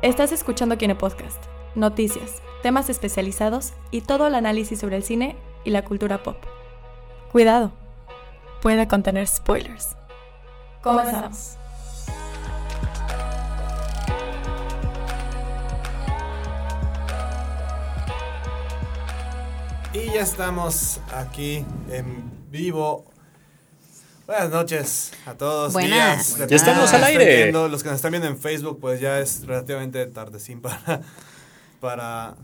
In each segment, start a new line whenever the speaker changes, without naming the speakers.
Estás escuchando Kine Podcast, noticias, temas especializados y todo el análisis sobre el cine y la cultura pop. Cuidado, puede contener spoilers. Comenzamos.
Y ya estamos aquí en vivo. Buenas noches a todos.
Buenas.
días,
Buenas.
depende
Ya estamos al aire.
viendo. Los que nos están viendo en Facebook, pues ya es relativamente tardecín para, para,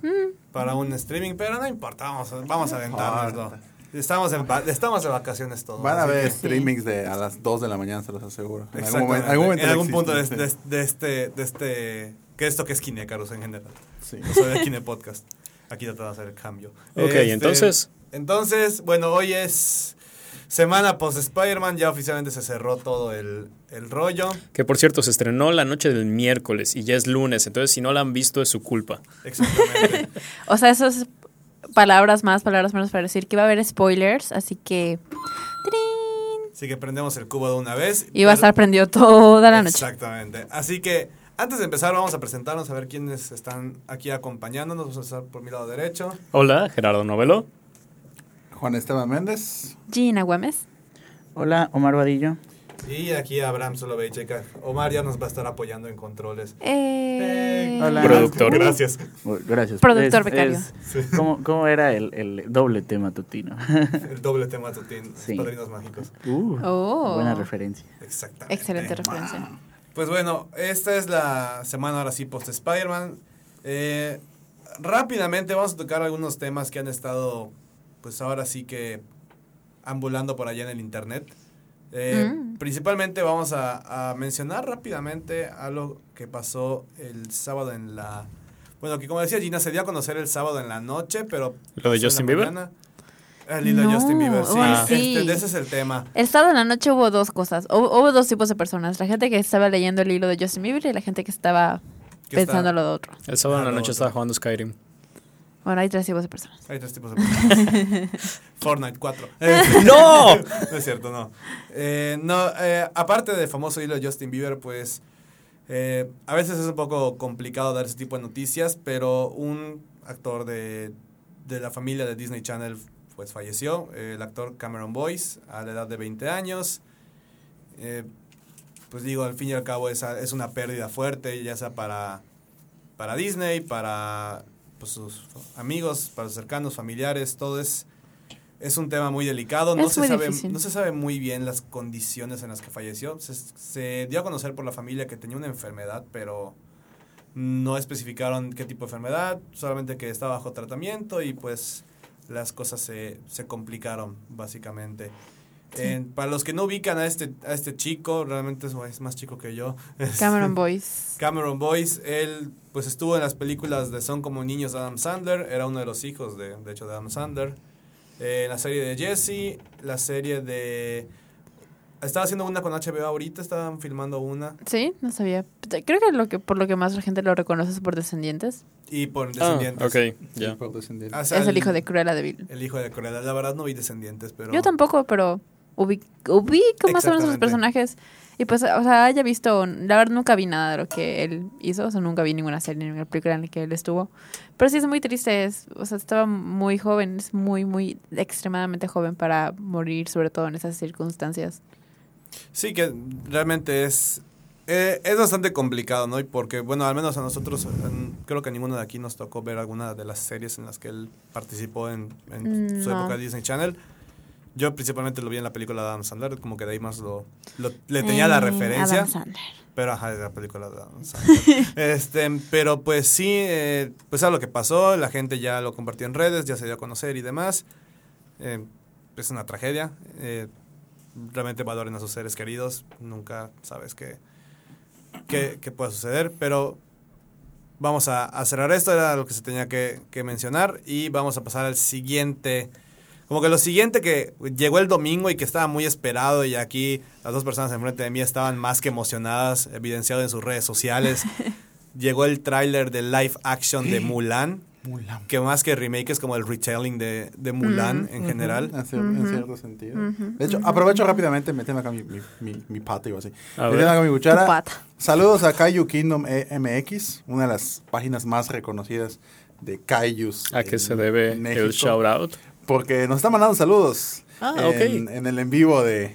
para un streaming, pero no importa, vamos, a- vamos a aventárnoslo. Estamos en, estamos de vacaciones todos.
Van a
que-
streamings de a las 2 de la mañana, se los aseguro. En algún momento, algún momento
en algún punto de, de- de este, de este, que esto que es Kinecarus en general.
sí.
No soy de Kine Podcast. Aquí tratamos de hacer el cambio.
Ok,
Este,
entonces-
Entonces, bueno, hoy es semana post Spider-Man. Ya oficialmente se cerró todo el, el rollo.
Que por cierto se estrenó la noche del miércoles y ya es lunes, entonces si no la han visto es su culpa.
Exactamente.
O sea, esas palabras más, palabras menos para decir que iba a haber spoilers, así que... ¡trin!
Así que prendemos el cubo de una vez.
Iba a
Pero-
estar prendido toda la noche.
Exactamente. Así que antes de empezar, vamos a presentarnos a ver quiénes están aquí acompañándonos. Vamos a estar por mi lado derecho.
Hola, Gerardo Novelo.
Juan Esteban Méndez.
Gina Güemes.
Hola, Omar Vadillo.
Y aquí Abraham Soloveicheka. Omar ya nos va a estar apoyando en controles.
Eh,
Hola.
Productor.
Gracias.
Gracias.
Productor
Es-
becario.
es- ¿cómo, cómo era el, el doble tema tutino?
El doble tema tutín.
Sí.
Padrinos mágicos.
Uh,
Oh.
Buena referencia.
Exactamente.
Excelente referencia.
Pues bueno, esta es la semana ahora sí post Spider-Man. Eh, rápidamente vamos a tocar algunos temas que han estado, pues ahora sí que ambulando por allá en el internet. Eh,
Mm.
Principalmente vamos a, a mencionar rápidamente algo que pasó el sábado en la... Bueno, que como decía Gina, se dio a conocer el sábado en la noche, pero...
¿Lo de
en
Justin Bieber?
mañana. El hilo de
No,
Justin Bieber, sí. Este,
sí.
de ese es el tema.
El sábado en la noche hubo dos cosas. Hubo, hubo dos tipos de personas. La gente que estaba leyendo el hilo de Justin Bieber y la gente que estaba pensando
está-
lo de otro.
El sábado en
Ah,
la noche
otro.
estaba jugando Skyrim.
Bueno, hay tres tipos de personas.
Hay tres tipos de personas. Fortnite 4. Eh,
¡No!
no es cierto, no. Eh, no, eh, aparte del famoso hilo de Justin Bieber, pues eh, a veces es un poco complicado dar ese tipo de noticias, pero un actor de, de la familia de Disney Channel pues falleció, el actor Cameron Boyce, a la edad de 20 años. Pues digo, al fin y al cabo es, es una pérdida fuerte, ya sea para, para Disney, para pues, sus amigos, para sus cercanos, familiares, todo es, es un tema muy delicado. No
Es
se,
muy
sabe,
difícil.
no se sabe muy bien las condiciones en las que falleció. Se, se dio a conocer por la familia que tenía una enfermedad, pero no especificaron qué tipo de enfermedad, solamente que estaba bajo tratamiento y pues las cosas se, se complicaron básicamente. Eh, para los que no ubican a este, a este chico, realmente es, es más chico que yo. Es-
Cameron Boyce.
Cameron Boyce, él pues estuvo en las películas de Son como niños de Adam Sandler, era uno de los hijos de, de hecho de Adam Sandler. Eh, la serie de Jesse, la serie de... Estaba haciendo una con HBO ahorita, estaban filmando una.
Sí, no sabía. Creo que, lo que por lo que más la gente lo reconoce es por Descendientes.
Y por
Ah,
Descendientes.
ok, ya.
Ah, o sea,
es el hijo de Cruella de Vil.
El hijo de Corea. La verdad no vi Descendientes, pero...
Yo tampoco, pero ubi- ubico más o menos los personajes. Y pues, o sea, haya visto, la verdad nunca vi nada de lo que él hizo, o sea, nunca vi ninguna serie, ninguna película en la que él estuvo. Pero sí es muy triste, es, o sea, estaba muy joven, es muy, muy extremadamente joven para morir, sobre todo en esas circunstancias.
Sí, que realmente es... eh, es bastante complicado, ¿no? Y porque, bueno, al menos a nosotros, en- creo que a ninguno de aquí nos tocó ver alguna de las series en las que él participó en, en su época de Disney Channel. Yo principalmente lo vi en la película de Adam Sandler, como que de ahí más lo, lo- le tenía la
Eh,
referencia.
Adam Sandler.
Pero ajá, es la película de Adam Sandler. este, pero pues sí, eh, pues a lo que pasó, la gente ya lo compartió en redes, ya se dio a conocer y demás. Eh, es una tragedia. realmente valoren a sus seres queridos. Nunca sabes qué, qué, suceder. Pero vamos a, a cerrar esto, era lo que se tenía que, que mencionar. Y vamos a pasar al siguiente. Como que lo siguiente que llegó el domingo y que estaba muy esperado y aquí las dos personas enfrente de mí estaban más que emocionadas, evidenciado en sus redes sociales. llegó el tráiler de live action de Mulan.
Mulan.
que más que remake es como el retelling de, de Mulan en general.
En, cier- en cierto sentido. De hecho, aprovecho rápidamente metiendo acá mi, mi, mi, mi pata, iba así. Metiendo acá mi cuchara.
pata.
Saludos a Kaiju Kingdom E- MX, una de las páginas más reconocidas de Kaijus.
¿A qué se debe
México,
el shout out?
Porque nos está mandando saludos
Ah,
en,
ok.
en el en vivo de,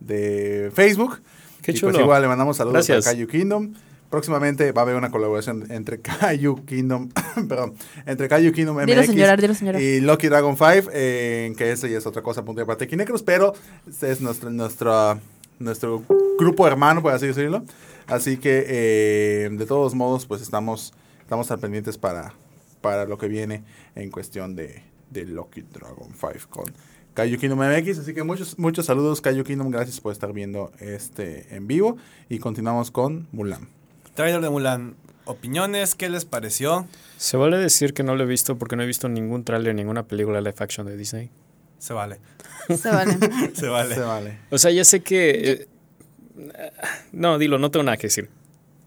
de Facebook.
Qué
y
chulo.
pues igual le mandamos saludos
Gracias.
a Kaiju Kingdom. Próximamente va a haber una colaboración entre Kaiju Kingdom, perdón, entre Kaiju Kingdom MX
Dilo llorar, dilo llorar.
y Lucky Dragon 5, eh, que eso ya es otra cosa, punto de aparte de Kinecros, pero este es nuestro, nuestro, nuestro grupo hermano, por así decirlo. Así que, eh, de todos modos, pues estamos, estamos al pendientes para, para lo que viene en cuestión de, de Lucky Dragon 5 con Kaiju Kingdom MX. Así que muchos, muchos saludos, Kaiju Kingdom. Gracias por estar viendo este en vivo. Y continuamos con Mulan.
Trailer de Mulan. Opiniones, ¿qué les pareció?
Se vale decir que no lo he visto porque no he visto ningún tráiler, ninguna película live action de Disney.
Se vale.
Se vale.
Se vale.
Se vale.
O sea, ya sé que... eh, no, dilo, no tengo nada que decir.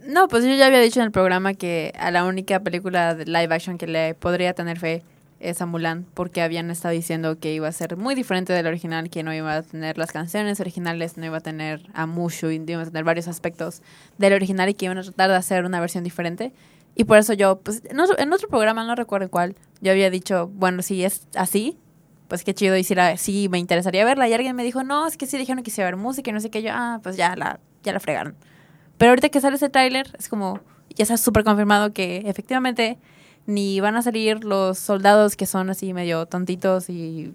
No, pues yo ya había dicho en el programa que a la única película de live action que le podría tener fe es a Mulan, porque habían estado diciendo que iba a ser muy diferente del original, que no iba a tener las canciones originales, no iba a tener a Mushu, iba a tener varios aspectos del original y que iban a tratar de hacer una versión diferente. Y por eso yo, pues en otro, en otro programa, no recuerdo cuál, yo había dicho, bueno, si es así, pues qué chido, y si, me interesaría verla. Y alguien me dijo, no, es que sí dijeron que quisiera ver música y no sé qué, yo, ah, pues ya la, ya la fregaron. Pero ahorita que sale ese tráiler, es como, ya está súper confirmado que efectivamente ni van a salir los soldados que son así medio tontitos y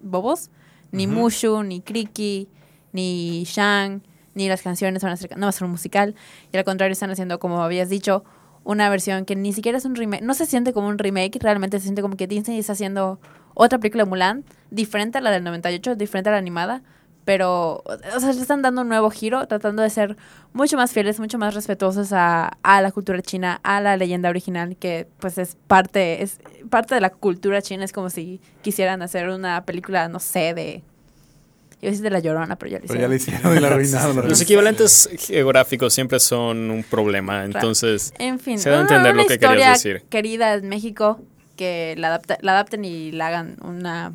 bobos, ni
Ujú.
Mushu, ni Kriki, ni Shang, ni las canciones van a ser, no va a ser un musical. Y al contrario, están haciendo, como habías dicho, una versión que ni siquiera es un remake, no se siente como un remake, realmente se siente como que Disney está haciendo otra película de Mulan, diferente a la del 98, diferente a la animada, pero, o sea, le están dando un nuevo giro, tratando de ser mucho más fieles, mucho más respetuosos a, a la cultura china, a la leyenda original, que pues es parte, es parte de la cultura china, es como si quisieran hacer una película, no sé, de... Yo decía de La Llorona, pero ya lo
Pero ya
hicieron.
le hicieron y la arruinaron.
Los equivalentes geográficos siempre son un problema, entonces...
En fin,
Se da a entender
una
lo que querías decir.
querida en México que la, adapta- la adapten y la hagan una...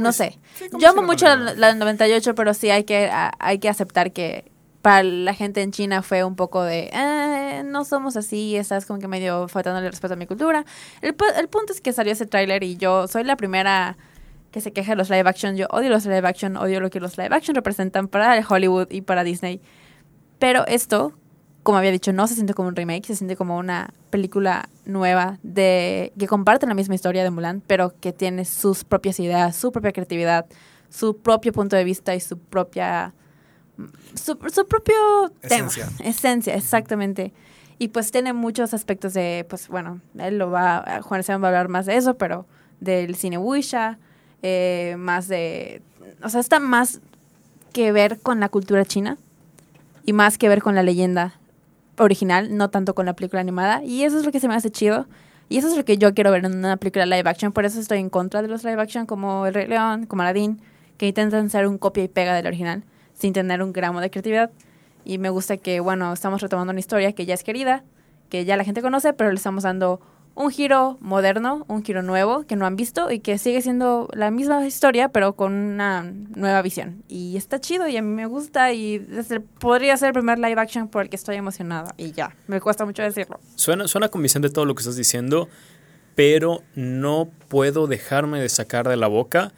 No sé.
sí,
Yo amo mucho la, la del 98, pero sí hay que, a- hay que aceptar que para la gente en China fue un poco de, "Eh, no somos así, estás como que medio faltándole respeto a mi cultura. El, el punto es que salió ese tráiler y yo soy la primera que se queja de los live action. Yo odio los live action, odio lo que los live action representan para Hollywood y para Disney. Pero esto, como había dicho, no se siente como un remake, se siente como una película nueva de que comparte la misma historia de Mulan, pero que tiene sus propias ideas, su propia creatividad, su propio punto de vista y su propia su, su propio
Esencia.
tema, esencia, exactamente. Y pues tiene muchos aspectos de, pues bueno, él lo va, Juan Esteban va a hablar más de eso, pero del cine Wuxia, eh, más de, o sea, está más que ver con la cultura china y más que ver con la leyenda original, no tanto con la película animada. Y eso es lo que se me hace chido. Y eso es lo que yo quiero ver en una película live action. Por eso estoy en contra de los live action como El Rey León, como Aladdin, que intentan ser un copia y pega del original sin tener un gramo de creatividad. Y me gusta que, bueno, estamos retomando una historia que ya es querida, que ya la gente conoce, pero le estamos dando un giro moderno, un giro nuevo que no han visto y que sigue siendo la misma historia, pero con una nueva visión. Y está chido y a mí me gusta y podría ser el primer live action por el que estoy emocionada. Y ya, me cuesta mucho decirlo.
Suena, suena convincente todo lo que estás diciendo, pero no puedo dejarme de sacar de la boca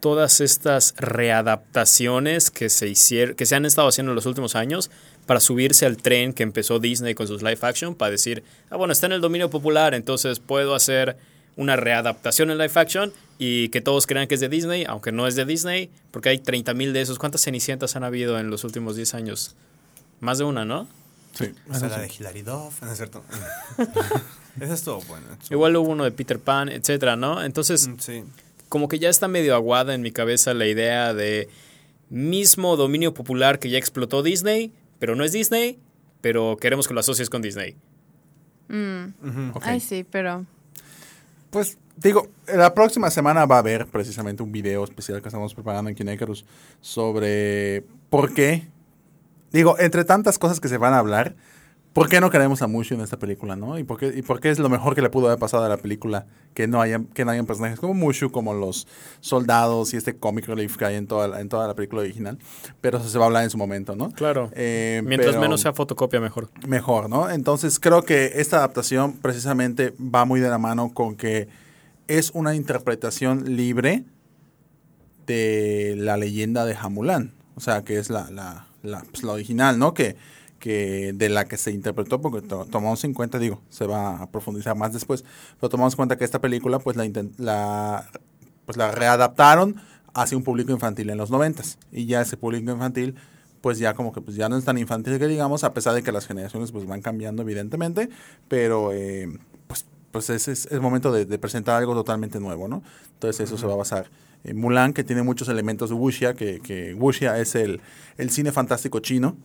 todas estas readaptaciones que se hicieron, que se han estado haciendo en los últimos años para subirse al tren que empezó Disney con sus live action, para decir, ah, bueno, está en el dominio popular, entonces puedo hacer una readaptación en live action y que todos crean que es de Disney, aunque no es de Disney, porque hay 30 mil de esos. ¿Cuántas cenicientas han habido en los últimos 10 años? Más de una, ¿no?
Sí,
O sea,
eso
la de Hilary Duff, ¿no es cierto? Eso estuvo bueno.
Igual hubo uno de Peter Pan, etcétera, ¿no? Entonces,
Mm, Sí.
como que ya está medio aguada en mi cabeza la idea de mismo dominio popular que ya explotó Disney, pero no es Disney, pero queremos que lo asocies con Disney.
Mm. Ay, sí, pero...
Pues digo, la próxima semana va a haber precisamente un video especial que estamos preparando en Kinecarus sobre por qué. Digo, entre tantas cosas que se van a hablar, ¿por qué no queremos a Mushu en esta película, no? ¿Y por, qué, ¿Y por qué es lo mejor que le pudo haber pasado a la película que no hayan, que no hayan personajes como Mushu, como los soldados y este comic relief que hay en toda, la- en toda la película original? Pero eso se va a hablar en su momento, ¿no?
Claro.
Eh,
Mientras
pero-
menos sea fotocopia, mejor.
mejor, ¿no? Entonces creo que esta adaptación precisamente va muy de la mano con que es una interpretación libre de la leyenda de Hamulán, o sea, que es la, la, la, pues, la original, ¿no? Que, que de la que se interpretó, porque to- tomamos en cuenta, digo, se va a profundizar más después, pero tomamos en cuenta que esta película, pues la, la, pues, la readaptaron hacia un público infantil en los noventas, y ya ese público infantil pues ya como que pues ya no es tan infantil que digamos, a pesar de que las generaciones pues van cambiando evidentemente, pero eh, pues, pues es, es, es momento de, de presentar algo totalmente nuevo, ¿no? Entonces eso se va a basar en Mulan, que tiene muchos elementos de wuxia, que, que wuxia es el, el cine fantástico chino.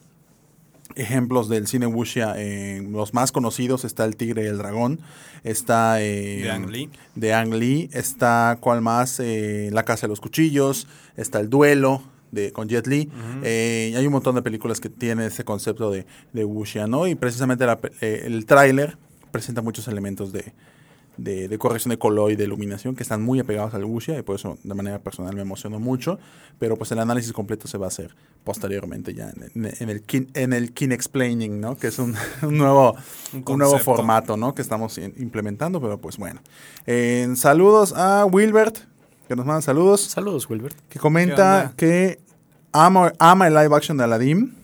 Ejemplos del cine wuxia, eh, los más conocidos está El Tigre y el Dragón, está... eh,
De Ang Lee.
de Ang Lee, está cuál más, Eh, La Casa de los Cuchillos, está El Duelo de, con Jet Li, Eh, y hay un montón de películas que tienen ese concepto de, de wuxia, ¿no? Y precisamente la eh, el tráiler presenta muchos elementos de, de, de corrección de color y de iluminación que están muy apegados al wuxia y por eso de manera personal me emocionó mucho, pero pues el análisis completo se va a hacer posteriormente ya en, en- en el kin, en el kin explaining, ¿no? Que es un, un nuevo
Un
un nuevo formato, ¿no? Que estamos in- implementando, pero pues bueno. Eh, saludos a Wilbert, que nos manda saludos,
Saludos, Wilbert.
que comenta que ama, ama el live action de Aladdin.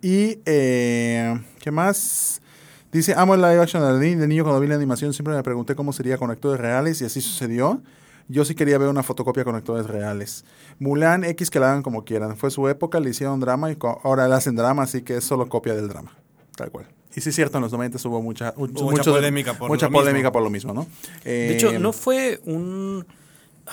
Y, eh, ¿qué más? Dice, amo el live action de Aladdin. De niño cuando vi la animación siempre me pregunté cómo sería con actores reales y así sucedió. Yo sí quería ver una fotocopia con actores reales. Mulan X que la hagan como quieran. Fue su época, le hicieron drama y ahora le hacen drama, así que es solo copia del drama. Tal cual. Y sí es cierto, en los 90 hubo mucha,
Hubo mucha
mucho-
polémica por
mucha
lo mismo.
polémica por lo mismo, ¿no?
De hecho,
Eh,
no fue un.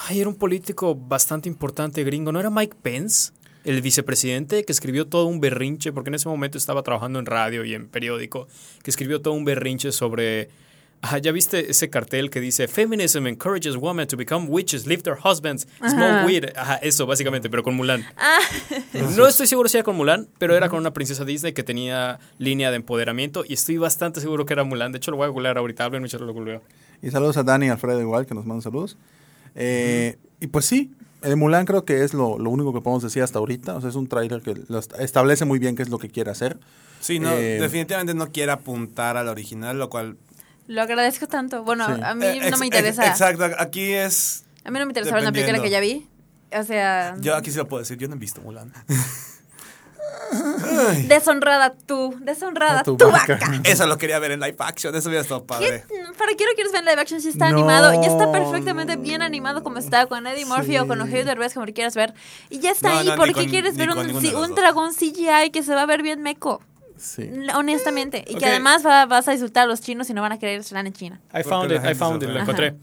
Ay, era un político bastante importante gringo. ¿No era Mike Pence? El vicepresidente que escribió todo un berrinche, porque en ese momento estaba trabajando en radio y en periódico, que escribió todo un berrinche sobre. Ajá, ¿ya viste ese cartel que dice Feminism encourages women to become witches, leave their husbands, smoke weed? Ajá, eso básicamente, pero con Mulan. No estoy seguro si era con Mulan, pero era con una princesa Disney que tenía línea de empoderamiento y estoy bastante seguro que era Mulan. De hecho, lo voy a googlear ahorita. Hablen mucho, lo googleo.
Y saludos a Dani y Alfredo igual, que nos mandan saludos. Eh, Y pues sí, el Mulan creo que es lo, lo único que podemos decir hasta ahorita. O sea, es un trailer que establece muy bien qué es lo que quiere hacer.
Sí, no,
Eh,
definitivamente no quiere apuntar al original, lo cual...
Lo agradezco tanto. Bueno,
Sí.
a mí
Eh,
no me interesa.
ex- Exacto, aquí es...
A mí no me interesa ver una película que ya vi. O sea,
Yo aquí sí lo puedo decir, yo no he visto Mulan.
deshonrada tú, deshonrada
tu
tú,
vaca.
vaca.
Eso lo quería ver en live action, eso hubiera estado padre.
¿Qué? ¿Para qué lo quieres ver en live action si está
No.
animado? Ya está perfectamente bien animado como está, con Eddie Murphy o con. Eugenio Derbez, como lo quieras ver. Y ya está
No,
ahí, ¿por qué
con-
quieres ver un, un dragón CGI que se va a ver bien meco?
Sí.
Honestamente. Y que además va- vas a insultar a los chinos y no van a querer estar en China.
I found it, I found it, lo encontré.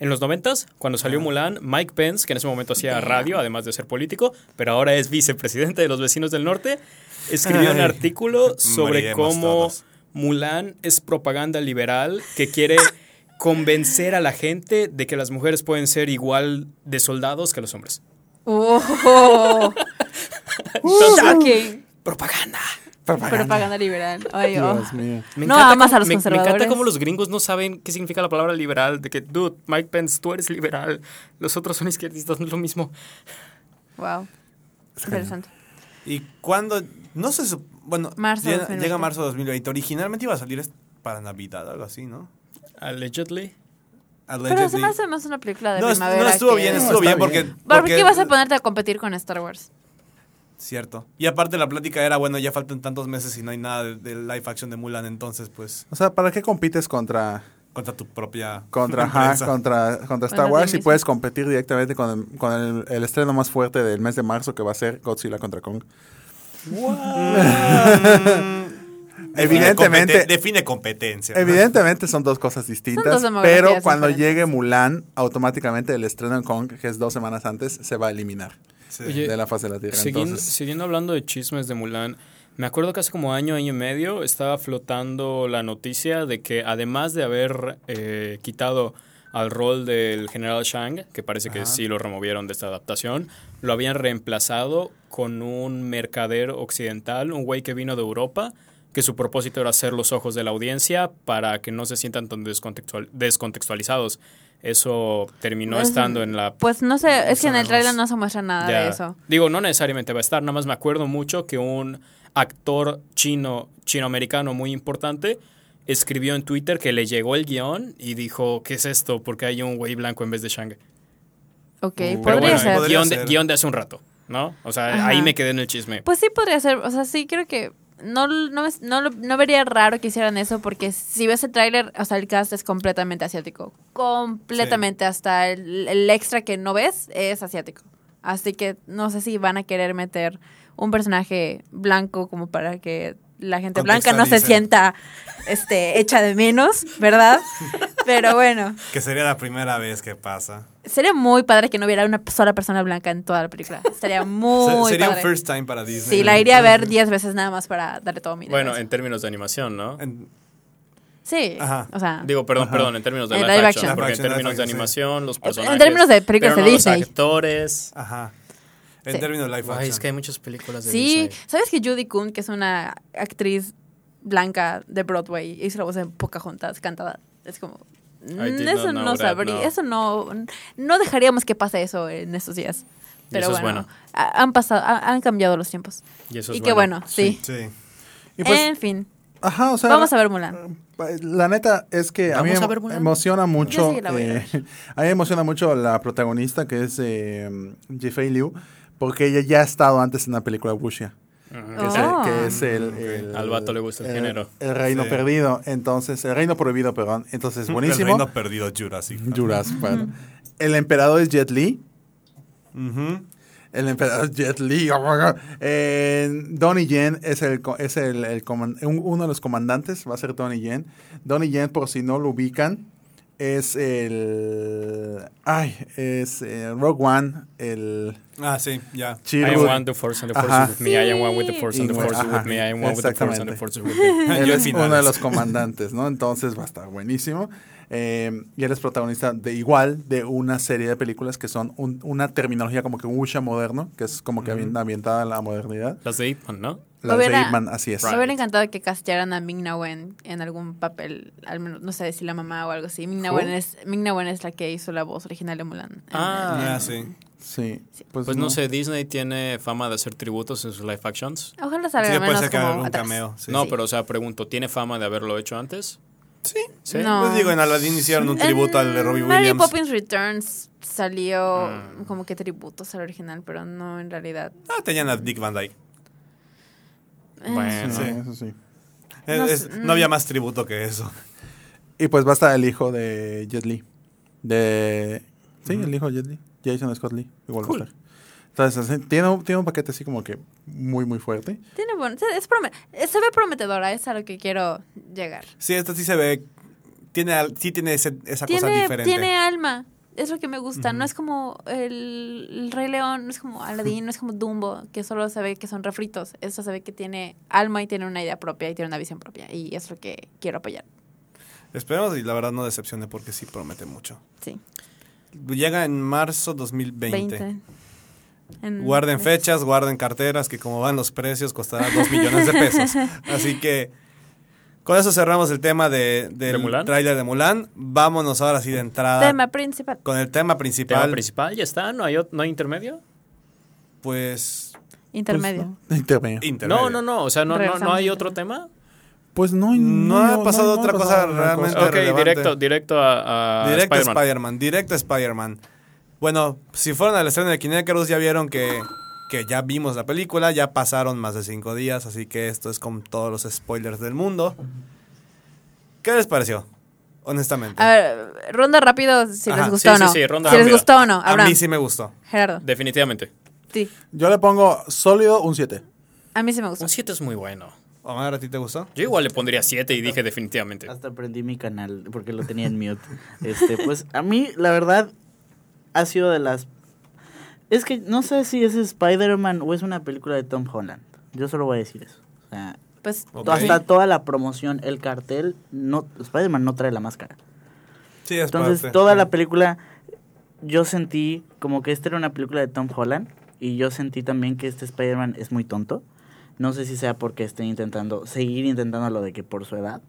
En los noventas, cuando salió Mulan, Mike Pence, que en ese momento hacía radio, además de ser político, pero ahora es vicepresidente de los vecinos del norte, escribió un artículo sobre cómo
todos.
Mulan es propaganda liberal que quiere convencer a la gente de que las mujeres pueden ser igual de soldados que los hombres.
¡Oh! Shocking.
Propaganda.
Propaganda liberal. Ay, oh.
Dios mío.
Me
No
encanta
amas a
cómo-
los
me- Me encanta
conservadores.
cómo los gringos no saben qué significa la palabra liberal. De que, dude, Mike Pence, tú eres liberal. Los otros son izquierdistas, no es lo mismo.
Wow. Interesante.
Y cuando, no sé, bueno,
Marzo
llega,
2020.
llega marzo de 2020. Originalmente iba a salir es- para Navidad, algo así, ¿no?
Allegedly.
Pero
Allegedly.
se me hace más una película de
no, es-
primavera.
no estuvo
que-
bien, estuvo bien porque,
bien.
¿Por qué vas a ponerte a competir con Star Wars?
Cierto. Y aparte la plática era, bueno, ya faltan tantos meses y no hay nada de, de live action de Mulan, entonces pues
O sea, ¿para qué compites contra
contra tu propia
contra, ajá, contra, contra Star
Bueno,
Wars y puedes competir directamente con, el, con el, el estreno más fuerte del mes de marzo que va a ser Godzilla contra Kong.
Define
Evidentemente-
competen- define competencia. ¿no?
Evidentemente son dos cosas distintas,
dos
pero cuando
diferentes.
llegue Mulan, automáticamente el estreno en Kong, que es dos semanas antes, se va a eliminar
Sí.
Oye,
de la faz de la Tierra.
Siguiendo, siguiendo hablando de chismes de Mulan, me acuerdo que hace como año, año y medio estaba flotando la noticia de que además de haber eh, quitado al rol del general Shang, que parece que
Ajá.
sí lo removieron de esta adaptación, lo habían reemplazado con un mercader occidental, un güey que vino de Europa, que su propósito era ser los ojos de la audiencia para que no se sientan tan descontextual- descontextualizados. Eso terminó
Pues,
estando en la
Pues no sé, es que en el trailer no se muestra nada
Ya.
de eso.
Digo, no necesariamente va a estar, nada más me acuerdo mucho que un actor chino, chinoamericano muy importante, escribió en Twitter que le llegó el guion y dijo, ¿qué es esto? Porque hay un güey blanco en vez de Shang.
Ok,
Uh,
Pero
podría
bueno,
ser.
guion de,
ser.
guion de hace un rato, ¿no? O sea,
Ajá.
ahí me quedé en el chisme.
Pues sí podría ser, o sea, sí creo que no, no, no, no vería raro que hicieran eso porque si ves el tráiler, o sea, el cast es completamente asiático. Completamente, hasta el, el extra que no ves es asiático. Así que no sé si van a querer meter un personaje blanco como para que la gente blanca no se sienta este, hecha de menos, ¿verdad? Pero bueno,
Que sería la primera vez que pasa.
sería muy padre que no hubiera una sola persona blanca en toda la película. Sería
Se-
muy
sería
padre.
un first time para Disney.
Sí, la iría a ver 10 veces nada más para darle todo mi
Bueno, en términos de animación, ¿no?
En-
Sí,
Ajá.
o sea,
Digo, perdón, perdón, en términos de
En
live,
live
action,
action.
porque
Live
en
action,
términos de
sí.
animación, los
En
personajes...
términos de películas
pero
de
no
Disney.
Los actores...
Ajá. En
Sí.
términos de live
Ay,
action.
es que hay muchas películas de
sí. ¿sabes que Judy Kuhn, que es una actriz blanca de Broadway, hizo la voz de Pocahontas cantada? Es como...
I
mm, Eso no sabría,
no.
eso no... No dejaríamos que pase eso en estos días. Pero
eso es
bueno,
bueno.
ha- han pasado, ha- han cambiado los tiempos.
Y eso
y
es
qué bueno, sí.
Sí.
Y pues,
en fin,
ajá, o sea,
vamos a ver Mulan.
La neta es que a mí me
a ver Mulan.
emociona mucho.
Yo sí la voy a
eh, a mí me emociona mucho la protagonista que es eh, Jifei Liu, porque ella ya ha estado antes en una película Wuxia. Que, es el,
Oh.
que es el, el-
Al vato le gusta el género.
El reino
Sí.
perdido. Entonces, el reino prohibido, perdón. Entonces,
El
buenísimo.
reino perdido Jurassic.
Jurassic Park. El emperador es Jet Li. El emperador Jet Li. oh my God. Eh, Donnie Yen es, el, co- es el, el uno de los comandantes. Va a ser Donnie Yen. Donnie Yen, por si no lo ubican, es el. Ay, es eh, Rogue One. El.
Ah, sí, ya.
I am one, the force and the force
Ajá.
is with me. I am one with the force and the force is with me. I am one with the force and the force is with me.
Él es
en
uno de los comandantes, ¿no? Entonces va a estar buenísimo. Eh, y él es protagonista de igual de una serie de películas que son un- una terminología como que un Wuxia moderno, que es como que ambi- ambientada en la modernidad.
Las de Ip Man, ¿no?
La
Me hubiera-
de Ip Man, así es.
Me hubiera encantado que castearan a Ming-Na Wen en algún papel, al menos, no sé si la mamá o algo así. Ming-Na
¿Who?
Wen es, Wen es la que hizo la voz original de Mulan.
Ah.
Ah, sí.
Sí.
Pues no sé, Disney tiene fama de hacer tributos en sus live actions.
Ojalá salga
Sí,
menos como atrás.
cameo. sí.
No,
Sí.
pero o sea, pregunto, ¿tiene fama de haberlo hecho antes?
Sí.
Sí.
No.
Pues digo, en Aladdin hicieron un tributo al de Robbie
En Mary
Williams.
Poppins Returns salió
Mm.
como que tributos al original, pero no en realidad.
Ah, tenían a Dick Van Dyke.
Eh,
Bueno.
Sí, eso sí.
No
es-
sé,
no había
mm.
más tributo que eso.
Y pues va a estar el hijo de Jet Li. De... Sí, el hijo de Jet Li. Jason Scott Lee. Igual
Cool.
va a estar. Entonces, tiene, un- tiene un paquete así como que muy, muy fuerte.
Tiene buen- se, es prome- eh, se ve prometedora, es a lo que quiero llegar.
Sí, esta sí se ve. Tiene, al- sí tiene ese- esa cosa
Tiene,
diferente.
tiene alma. Es lo que me gusta. No es como el, el Rey León, no es como Aladdin, no es como Dumbo, que solo se ve que son refritos. Esto se ve que tiene alma y tiene una idea propia y tiene una visión propia. Y es lo que quiero apoyar.
Esperemos y la verdad no decepcione porque sí promete mucho.
Sí.
Llega en marzo 2020.
20. En-
Guarden fechas, guarden carteras, que como van los precios costará dos millones de pesos. Así que con eso cerramos el tema de, del
¿De Mulan?
tráiler de Mulan. Vámonos ahora sí de entrada
Tema principal.
con el tema
¿Tema
principal.
principal ya está? ¿No hay, no hay intermedio?
pues
Intermedio.
Intermedio.
intermedio.
No, no, no. O sea, ¿no, no, no hay otro tema?
Pues no, hay-
No ha pasado
no
otra
ha
cosa realmente.
cosa.
Ok,
relevante.
directo, directo a, a
Directo
Spider-Man.
Directo a Spider-Man. Bueno, si fueron al estreno de Kinecarus ya vieron que, que ya vimos la película, ya pasaron más de cinco días, así que esto es con todos los spoilers del mundo. ¿Qué les pareció? Honestamente.
A ver, ronda rápido si
Ajá,
les gustó
sí,
o no.
sí, sí, ronda
si les gustó o no.
a mí sí me gustó.
Gerardo.
Definitivamente.
Sí.
Yo le pongo sólido un 7.
A mí sí me gustó.
Un 7 es muy bueno.
Omar, ¿a ti te gustó?
Yo igual le pondría 7 y dije definitivamente.
Hasta prendí mi canal porque lo tenía en mute. Este, pues a mí, la verdad, ha sido de las. Es que no sé si es Spider-Man o es una película de Tom Holland. Yo solo voy a decir eso. O sea,
Pues
hasta toda la promoción, el cartel, no, Spider-Man no trae la máscara.
Sí, es
Entonces,
parte.
toda la película, yo sentí como que esta era una película de Tom Holland. Y yo sentí también que este Spider-Man es muy tonto. No sé si sea porque estén intentando, seguir intentando lo de que por su edad.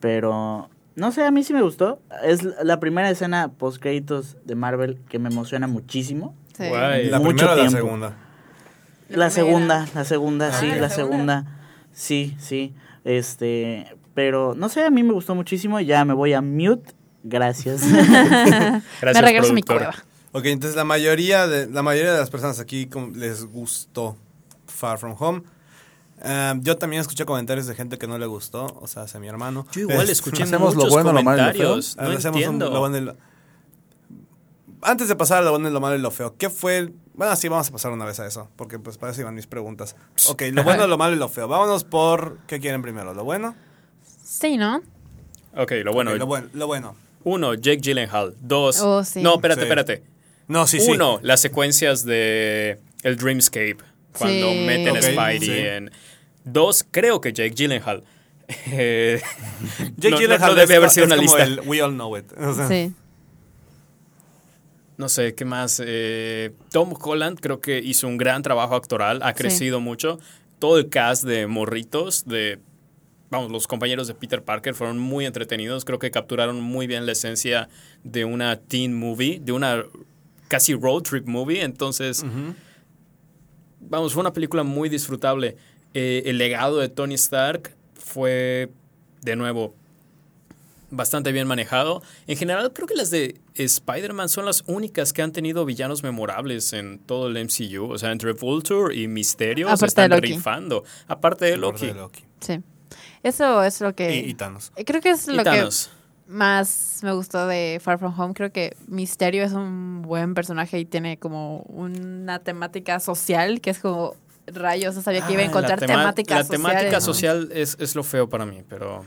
Pero, no sé, a mí sí me gustó. Es la primera escena post créditos de Marvel que me emociona muchísimo.
Sí.
Guay.
La
Mucho
primera o la
tiempo.
segunda.
La segunda, la segunda,
Ah,
sí,
¿la
la
segunda?
segunda. Sí, sí. Este, pero no sé, a mí me gustó muchísimo. Ya me voy a mute. Gracias.
Gracias,
me regreso a mi cueva.
Ok, entonces la mayoría de, la mayoría de las personas aquí les gustó Far From Home. Ah, yo también escuché comentarios de gente que no le gustó, o sea, hacia mi hermano.
Yo igual
Es-
escuché
Hacemos lo
muchos
bueno, lo malo y lo
comentarios.
Ah,
No
hacemos un-
entiendo.
lo bueno y lo- Antes de pasar a lo bueno y lo malo y lo feo, ¿qué fue? el- Bueno, sí, vamos a pasar una vez a eso, porque pues para eso iban mis preguntas. Ok, lo bueno, lo malo y lo feo. Vámonos por, ¿qué quieren primero? ¿Lo bueno?
Sí, ¿no?
Ok, lo bueno.
Ok, lo bueno. Lo bueno.
Uno, Jake Gyllenhaal. Dos.
Oh, sí.
No, espérate,
Sí.
espérate.
No, sí, sí.
Uno, las secuencias de el Dreamscape. Cuando
Sí.
meten Spidey
sí.
en. Dos, creo que Jake Gyllenhaal. Eh,
Jake
no-
Gyllenhaal
no debe haber sido una lista.
el We All Know It. O sea,
Sí.
No sé, ¿qué más? Eh, Tom Holland creo que hizo un gran trabajo actoral, ha crecido mucho. Todo el cast de morritos, de, vamos, los compañeros de Peter Parker fueron muy entretenidos. Creo que capturaron muy bien la esencia de una teen movie, de una casi road trip movie. Entonces, vamos, fue una película muy disfrutable. Eh, el legado de Tony Stark fue, de nuevo, bastante bien manejado. En general, creo que las de Spider-Man son las únicas que han tenido villanos memorables en todo el MCU. O sea, entre Vulture y Misterio se
Aparte
están
de Loki.
rifando. Aparte de Loki.
de Loki.
Sí. Eso es lo que...
Y, y Thanos.
Creo que es
Y
lo que
Thanos.
más me gustó de Far From Home. Creo que Misterio es un buen personaje y tiene como una temática social que es como rayos. No sabía que iba a
Ah,
encontrar
la tema-
temática
La
social.
temática social es, es lo feo para mí, pero...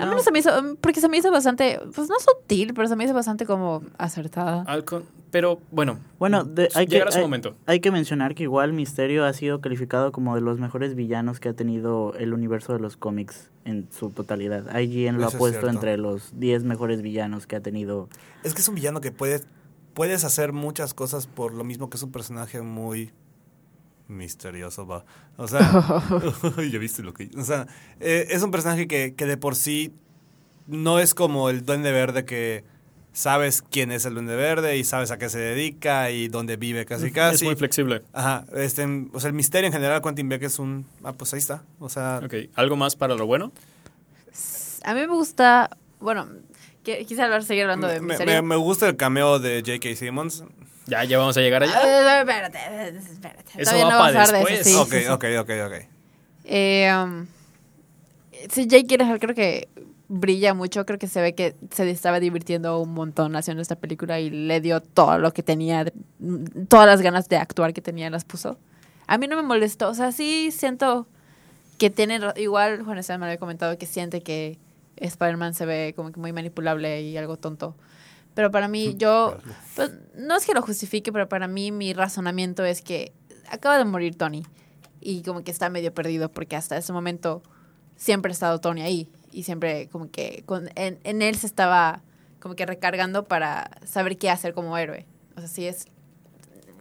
A mí no se me hizo, porque se me hizo bastante, pues no sutil, pero se me hizo bastante como acertada.
pero bueno,
Bueno, de- hay, que,
llegará su
hay-
momento.
hay que mencionar que igual Misterio ha sido calificado como de los mejores villanos que ha tenido el universo de los cómics en su totalidad. IGN lo
Eso
ha
es
puesto entre los 10 mejores villanos que ha tenido.
Es que es un villano que puedes, puedes hacer muchas cosas por lo mismo que es un personaje muy misterioso, va. O sea, ya viste lo que... O sea, eh, es un personaje que, que de por sí no es como el duende verde que sabes quién es el duende verde y sabes a qué se dedica y dónde vive casi
Es
casi.
muy flexible.
Ajá, este, o sea, el misterio en general, Quentin Beck es un... Ah, pues ahí está. O sea,
Ok, ¿algo más para lo bueno?
A mí me gusta, bueno, quise hablar, seguir hablando de
me,
Misterio.
me- me gusta el cameo de J.K. Simmons.
Ya, ya vamos a llegar allá.
Ah, espérate, espérate.
Eso
Todavía
va
no
pa'
vamos a hablar de
después.
eso, sí,
ok,
sí, sí.
ok, ok, ok.
Eh, um, sí, Jake Gyllenhaal creo que brilla mucho, creo que se ve que se estaba divirtiendo un montón haciendo esta película y le dio todo lo que tenía, todas las ganas de actuar que tenía las puso. A mí no me molestó, o sea, sí siento que tiene, igual Juan Esteban me había comentado que siente que Spider-Man se ve como que muy manipulable y algo tonto. Pero para mí, yo, pues, no es que lo justifique, pero para mí mi razonamiento es que acaba de morir Tony y como que está medio perdido porque hasta ese momento siempre ha estado Tony ahí y siempre como que con, en, en él se estaba como que recargando para saber qué hacer como héroe. O sea, sí es...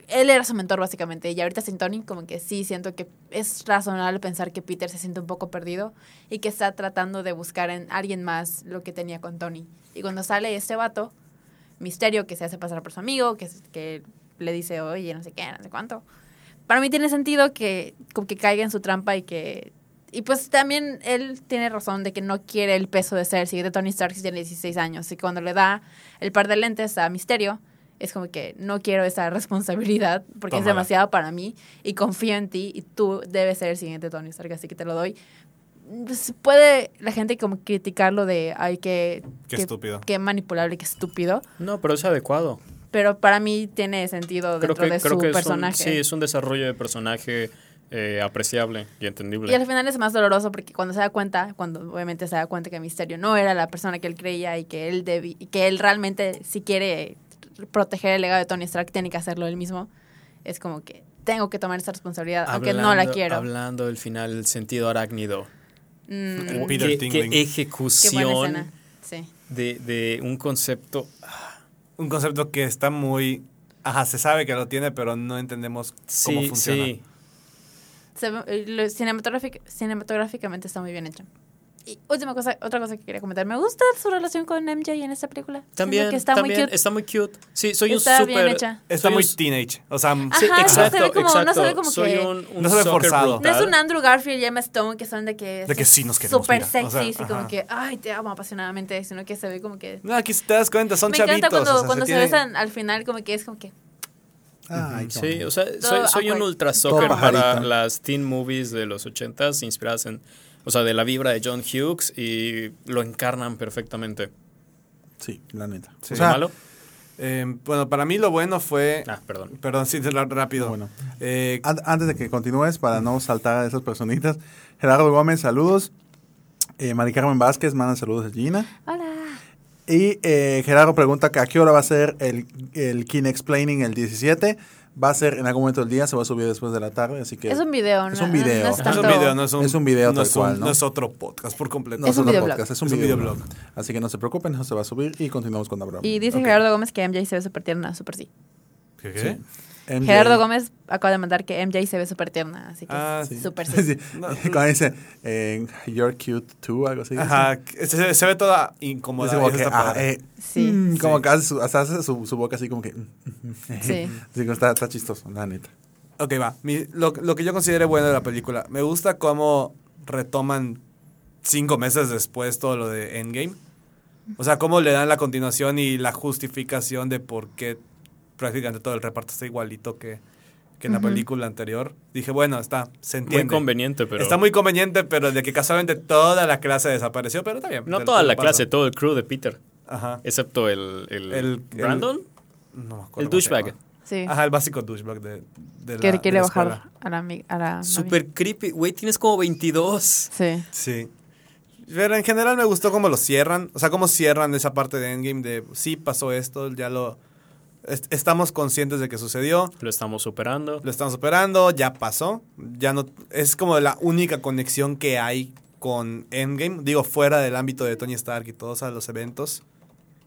Él era su mentor básicamente y ahorita sin Tony como que sí siento que es razonable pensar que Peter se siente un poco perdido y que está tratando de buscar en alguien más lo que tenía con Tony. Y cuando sale este vato, Misterio, que se hace pasar por su amigo, que, que le dice, oye, no sé qué, no sé cuánto. Para mí tiene sentido que como que caiga en su trampa y que... Y pues también él tiene razón de que no quiere el peso de ser el siguiente Tony Stark si tiene 16 años. Y cuando le da el par de lentes a Misterio, es como que no quiero esa responsabilidad porque es demasiado para mí y confío en ti y tú debes ser el siguiente Tony Stark, así que te lo doy. Pues, puede la gente como criticarlo de, ay, que...
Qué
que-
estúpido.
Qué manipulable, qué estúpido
No, pero es adecuado.
pero para mí tiene sentido
Creo
dentro
que,
de
creo
su
que es un,
personaje.
sí, es un desarrollo de personaje eh, apreciable y entendible.
y al final es más doloroso porque cuando se da cuenta, cuando obviamente se da cuenta que Misterio no era la persona que él creía y que él debi- y que él realmente si quiere proteger el legado de Tony Stark tiene que hacerlo él mismo, es como que tengo que tomar esta responsabilidad aunque no la quiero.
Hablando del final, el sentido arácnido.
Mm,
El Peter
qué,
Tingling.
qué ejecución.
Sí.
de, de un concepto.
Un concepto que está muy... Ajá, se sabe que lo tiene, pero no entendemos cómo
Sí,
funciona.
sí.
se ve- eh, lo- cinematográfic- cinematográficamente está muy bien hecho. Y última cosa, otra cosa que quería comentar. Me gusta su relación con MJ en esta película.
También,
que está
también
muy cute.
está muy cute. Sí, soy
Está
un
bien hecha.
Está muy teenage. O sea,
Ajá,
Sí,
no se
exacto,
ve como- no se
exacto.
ve como
soy
que-
un, un
No se ve forzado.
No es
brutal.
un Andrew Garfield y Emma Stone que son de que...
De que sí nos queremos,
Súper sexy,
O sea,
y como que, ay, te amo apasionadamente, sino que se ve como que...
no, aquí te das cuenta, son
Me
chavitos.
encanta cuando,
o sea,
cuando se,
tienen-
besan al final, como que es como que...
Ay, qué
Sí, o sea, soy, soy un ultra soccer para las teen movies de los ochentas inspiradas en, o sea, de la vibra de John Hughes y lo encarnan perfectamente.
Sí, la neta.
Sí.
O sea,
¿Malo?
Eh, bueno, para mí lo bueno fue...
Ah, perdón.
Perdón, sí, rápido.
Bueno.
Eh,
an- antes de que continúes, para no saltar a esas personitas, Gerardo Gómez, saludos. Eh, Mari Carmen Vázquez, manda saludos a Gina.
Hola.
Y eh, Gerardo pregunta que a qué hora va a ser el, el King Explaining el 17. Va a ser en algún momento del día, se va a subir después de la tarde, así que...
Es un video,
Es
no,
un
no-
video.
no es
Es
es un video, no es un,
Es un video
no
tal
es un-
cual, ¿no?
no es otro podcast por completo.
No
Es un
otro
videoblog.
podcast, es un,
Es un
videoblog.
videoblog.
Así que no se preocupen, eso se va a subir y continuamos con Abraham.
Y dice. Gerardo Gómez que MJ se ve súper tierna, súper sí.
¿Qué? qué?
Sí. MJ.
Gerardo Gómez acaba de mandar que MJ se ve súper tierna, así que
Ah,
súper sí.
Sí.
No.
Cuando dice, eh, you're cute too, algo así.
Ajá, se, se ve toda incómoda.
Como que, ah, eh,
Sí.
mm, como
Sí.
que hace su, hasta hace su, su boca así como que...
Sí.
Así que está, está chistoso, la neta.
Ok, va. Mi- lo, lo que yo consideré bueno de la película. Me gusta cómo retoman cinco meses después todo lo de Endgame. O sea, cómo le dan la continuación y la justificación de por qué prácticamente todo el reparto está igualito que, que en la película anterior. Dije, bueno, está, se
Muy
entiende.
conveniente, pero...
Está muy conveniente, pero de que casualmente toda la clase desapareció, pero está bien.
No toda la
paso.
clase, todo el crew de Peter.
Ajá.
Excepto el... ¿El,
El-
Brandon?
No me acuerdo
el
cómo se
douchebag.
Sí.
Ajá, el básico douchebag de, de la,
que quiere bajar a la, a la.
Super creepy. Güey, tienes como 22.
Sí.
Sí. Pero en general me gustó cómo lo cierran. O sea, cómo cierran esa parte de Endgame de sí pasó esto, ya lo. Est- estamos conscientes de que sucedió.
Lo estamos superando.
Lo estamos superando, ya pasó. Ya no. Es como la única conexión que hay con Endgame. Digo, fuera del ámbito de Tony Stark y todos a los eventos.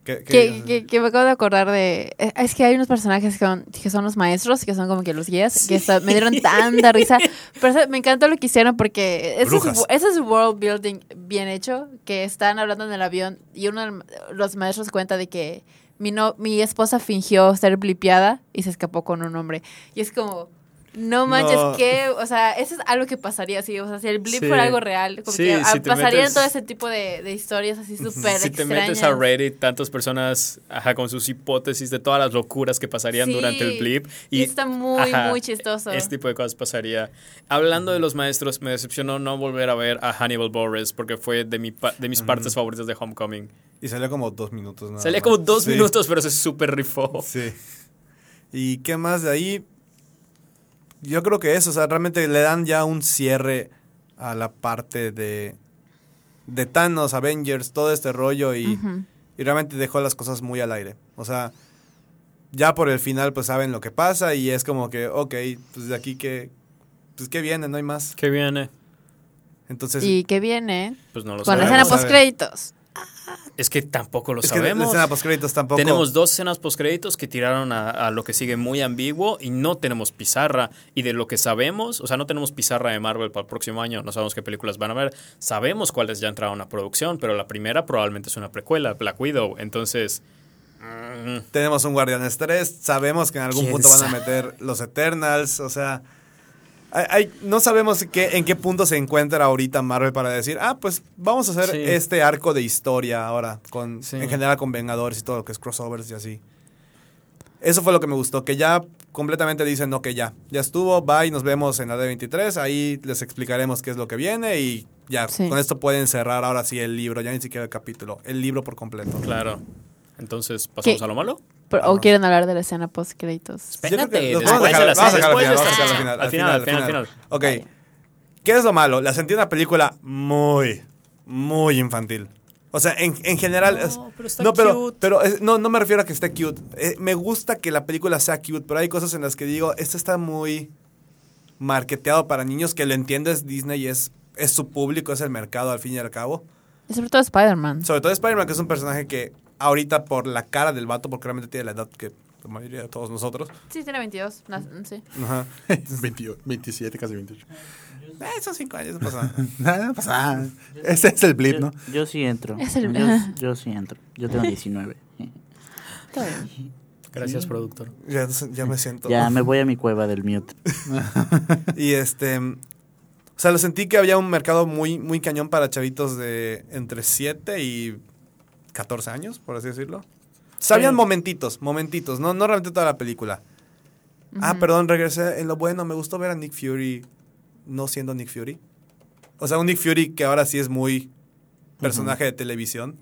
Que, que-
Que, que, que me acabo de acordar de... eh, Es que hay unos personajes que son, que son los maestros, que son como que los guías, que está- me dieron tanta risa. Pero me encantó lo que hicieron porque ese es, ese es world building bien hecho, que están hablando en el avión y uno de los maestros cuenta de que mi, no, mi esposa fingió ser blipeada y se escapó con un hombre. Y es como... No manches,
No.
que, o sea, eso es algo que pasaría así, o sea, si el blip
Sí.
fuera algo real, como
Sí,
que ah,
si te
pasarían
metes-
todo ese tipo de, de historias así súper
Si te
extrañas.
metes a Reddit, tantas personas ajá, con sus hipótesis de todas las locuras que pasarían
Sí,
durante el blip.
y está muy, muy chistoso.
Este tipo de cosas pasaría. Hablando de los maestros, me decepcionó no volver a ver a Hannibal Buress porque fue de, mi pa- de mis partes favoritas de Homecoming.
Y salió como dos minutos. nada
Salía
más.
como dos
Sí.
minutos, pero se súper rifó.
Sí. ¿Y qué más de ahí? Yo creo que eso, o sea, realmente le dan ya un cierre a la parte de, de Thanos, Avengers, todo este rollo y, y realmente dejó las cosas muy al aire. O sea, ya por el final pues saben lo que pasa y es como que, ok, pues de aquí que, pues que viene, no hay más.
¿Qué viene?
Entonces,
Y que viene
Pues no lo
con la
sabemos.
escena post créditos.
Es que tampoco lo
es que la
sabemos.
escena postcréditos tampoco.
Tenemos dos escenas postcréditos que tiraron a, a lo que sigue muy ambiguo y no tenemos pizarra. Y de lo que sabemos, o sea, no tenemos pizarra de Marvel para el próximo año, no sabemos qué películas van a ver. Sabemos cuáles ya entraron a producción, pero la primera probablemente es una precuela, Black Widow. Entonces, mm,
Tenemos un Guardianes 3, sabemos que en algún
¿Quién
punto van a meter los Eternals, o sea, hay, hay- no sabemos qué, en qué punto se encuentra ahorita Marvel para decir, ah, pues vamos a hacer
Sí.
este arco de historia ahora, con,
Sí.
en general con Vengadores y todo lo que es crossovers y así. Eso fue lo que me gustó, que ya completamente dicen, no, que ya, ya estuvo, bye, nos vemos en la D23, ahí les explicaremos qué es lo que viene y ya,
Sí.
con esto pueden cerrar ahora sí el libro, ya ni siquiera el capítulo, el libro por completo.
claro. Entonces, ¿pasamos
¿Qué?
a lo malo?
Pero- ¿O quieren hablar de la escena post créditos?
Espérate,
vamos a
de
dejar- vamos a al final, Al final,
al final, al final.
Ok. ¿Qué es lo malo? La sentí una película muy, muy infantil. O sea, en, en general...
No,
es-
pero está
no, pero,
cute.
pero es- no, no me refiero a que esté cute. Eh, me gusta que la película sea cute, pero hay cosas en las que digo, esto está muy marketeado para niños, que lo entiendes, Disney es, es su público, es el mercado al fin y al cabo.
Y sobre todo Spider-Man.
Sobre todo Spider-Man, que es un personaje que ahorita por la cara del vato, porque realmente tiene la edad que la mayoría de todos nosotros.
Sí, tiene 22. no, sí.
Ajá.
28, 27, casi 28.
Eh, son cinco años, no pasa nada.
No pasa nada. Ese es el blip, ¿no?
yo sí entro.
Es el-
yo, yo sí entro. Yo tengo 19.
Está bien.
Gracias, productor.
Ya, ya me siento.
Ya me voy a mi cueva del mute.
Y este. O sea, lo sentí que había un mercado muy, muy cañón para chavitos de entre 7 y 14 años, por así decirlo. Habían momentitos, momentitos, no, no realmente toda la película. Ah, perdón, regresé en lo bueno. Me gustó ver a Nick Fury no siendo Nick Fury. O sea, un Nick Fury que ahora sí es muy personaje de televisión.